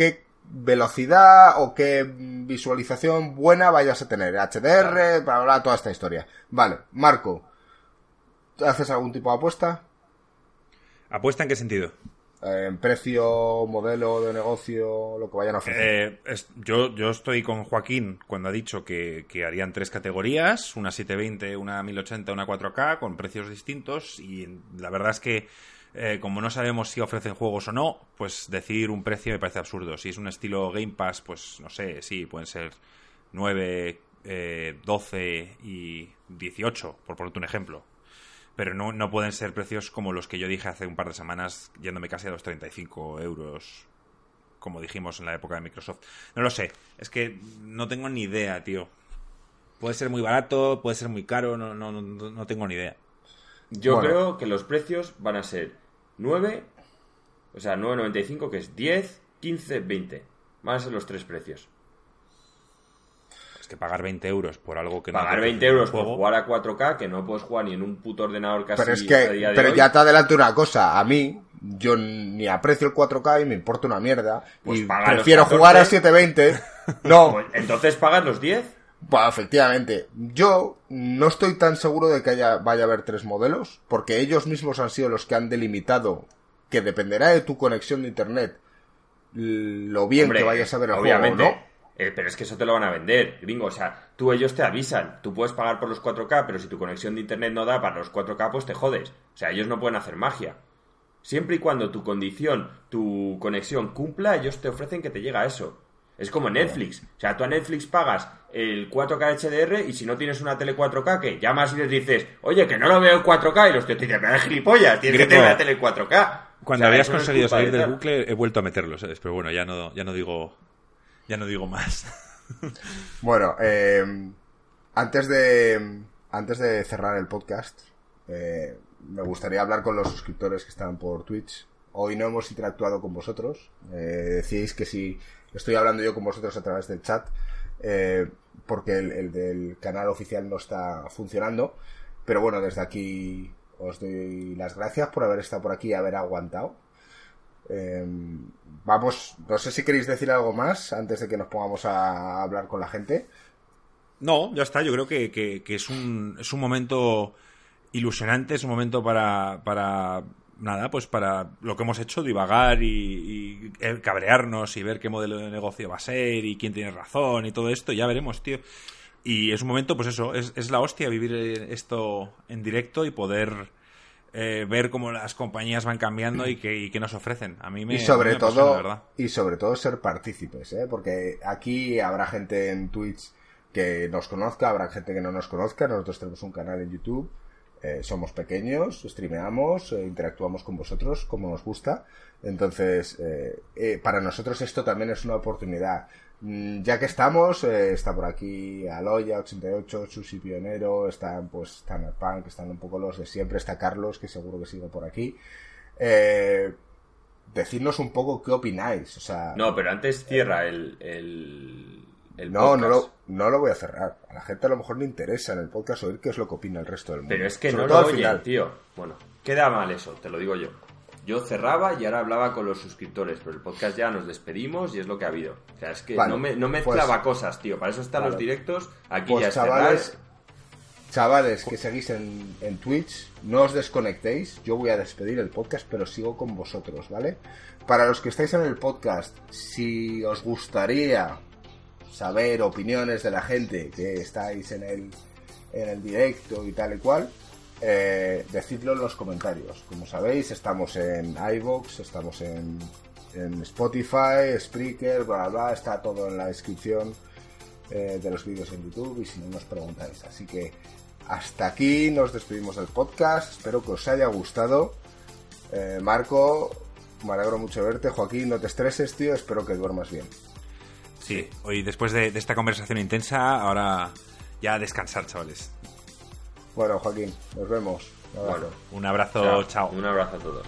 qué velocidad o qué visualización buena vayas a tener. HDR, bla, bla, toda esta historia. Vale, Marco, ¿haces algún tipo de apuesta? ¿Apuesta en qué sentido? Eh, En precio, modelo de negocio, lo que vayan a ofrecer. Eh, es- yo, yo estoy con Joaquín cuando ha dicho que, que harían tres categorías, una 720, una 1080, una 4K, con precios distintos y la verdad es que eh, como no sabemos si ofrecen juegos o no, pues decir un precio me parece absurdo. Si es un estilo Game Pass, pues no sé, sí, pueden ser 9, eh, 12 y 18, por ponerte un ejemplo. Pero no, no pueden ser precios como los que yo dije hace un par de semanas, yéndome casi a los 35 euros como dijimos en la época de Microsoft. No lo sé, es que no tengo ni idea, tío. Puede ser muy barato, puede ser muy caro, no, no, no, no tengo ni idea. Yo Bueno. creo que los precios van a ser 9, o sea, 9.95, que es 10, 15, 20. Van a ser los tres precios. que pagar 20 euros por algo que pagar no... 20 euros por jugar a 4K que no puedes jugar ni en un puto ordenador casi Pero es que, pero ya te adelanto una cosa, a mí, yo ni aprecio el 4K y me importa una mierda. Pues y prefiero 14. jugar a 720. No, Pues, Entonces pagas los 10. Bueno, efectivamente. Yo no estoy tan seguro de que haya, vaya a haber tres modelos, porque ellos mismos han sido los que han delimitado que dependerá de tu conexión de internet lo bien Hombre, que vayas a ver el obviamente. juego, ¿no? Eh, pero es que eso te lo van a vender, gringo. O sea, tú ellos te avisan. Tú puedes pagar por los 4K, pero si tu conexión de internet no da para los 4K, pues te jodes. O sea, ellos no pueden hacer magia. Siempre y cuando tu condición, tu conexión cumpla, ellos te ofrecen que te llega a eso. Es como Netflix. O sea, tú a Netflix pagas el 4K HDR y si no tienes una tele 4K, que llamas y les dices, oye, que no lo veo en 4K y los tíos te dicen, "Me das gilipollas, tienes que tener la tele 4K. Cuando O sea, habías no conseguido salir de del bucle, he vuelto a meterlo, ¿sabes? Pero bueno, ya no, ya no digo... Ya no digo más. Bueno, eh, antes de antes de cerrar el podcast, eh, me gustaría hablar con los suscriptores que están por Twitch. Hoy no hemos interactuado con vosotros. Eh, decíais que si estoy hablando yo con vosotros a través del chat, eh, porque el, el del canal oficial no está funcionando. Pero bueno, desde aquí os doy las gracias por haber estado por aquí y haber aguantado. Eh, vamos, no sé si queréis decir algo más antes de que nos pongamos a hablar con la gente. No, ya está. Yo creo que, que- que es, un, es un momento ilusionante, es un momento para, para nada, pues para lo que hemos hecho, divagar y, y, eh, cabrearnos y ver qué modelo de negocio va a ser y quién tiene razón y todo esto. Ya veremos, tío. Y es un momento, pues eso, es, es la hostia vivir eh, esto en directo y poder eh, ver cómo las compañías van cambiando y qué, y qué nos ofrecen. A mí me, y sobre me apasiona, todo verdad. y sobre todo ser partícipes ¿eh? porque aquí habrá gente en Twitch que nos conozca habrá gente que no nos conozca nosotros tenemos un canal en YouTube eh, somos pequeños streameamos eh, interactuamos con vosotros como nos gusta entonces eh, eh, para nosotros esto también es una oportunidad Mm, ya que estamos está por aquí Aloya 88 Susi Pionero están pues están Punk están un poco los de siempre está Carlos que seguro que sigue por aquí decidnos un poco qué opináis. No, pero antes cierra el, el, el no, no, lo, no lo voy a cerrar. A la gente a lo mejor le interesa en el podcast oír qué es lo que opina el resto del mundo. Pero es que Sobre no todo lo al oyen, final. tío. Bueno, queda mal eso, te lo digo yo. Yo cerraba y ahora hablaba con los suscriptores, pero el podcast ya nos despedimos y es lo que ha habido. O sea, es que Vale, no, me, no pues- mezclaba cosas, tío. Para eso están Vale. los directos. Aquí Pues ya es chavales, cerrar. chavales que seguís en, en Twitch, no os desconectéis. Yo voy a despedir el podcast, pero sigo con vosotros, ¿vale? Para los que estáis en el podcast, si os gustaría saber opiniones de la gente que estáis en el, en el directo y tal y cual, eh, decidlo en los comentarios. Como sabéis, estamos en iVoox, estamos en, en Spotify, Spreaker, bla, bla, está todo en la descripción eh, de los vídeos en YouTube y si no nos preguntáis. Así que hasta aquí nos despedimos del podcast. Espero que os haya gustado. Eh, Marco, me alegro mucho verte. Joaquín, no te estreses, tío. Espero que duermas bien. Sí, hoy después de, de esta conversación intensa, ahora ya a descansar, chavales. Bueno, Joaquín, nos vemos. Un abrazo. Bueno, Un abrazo, chao. chao. Un abrazo a todos.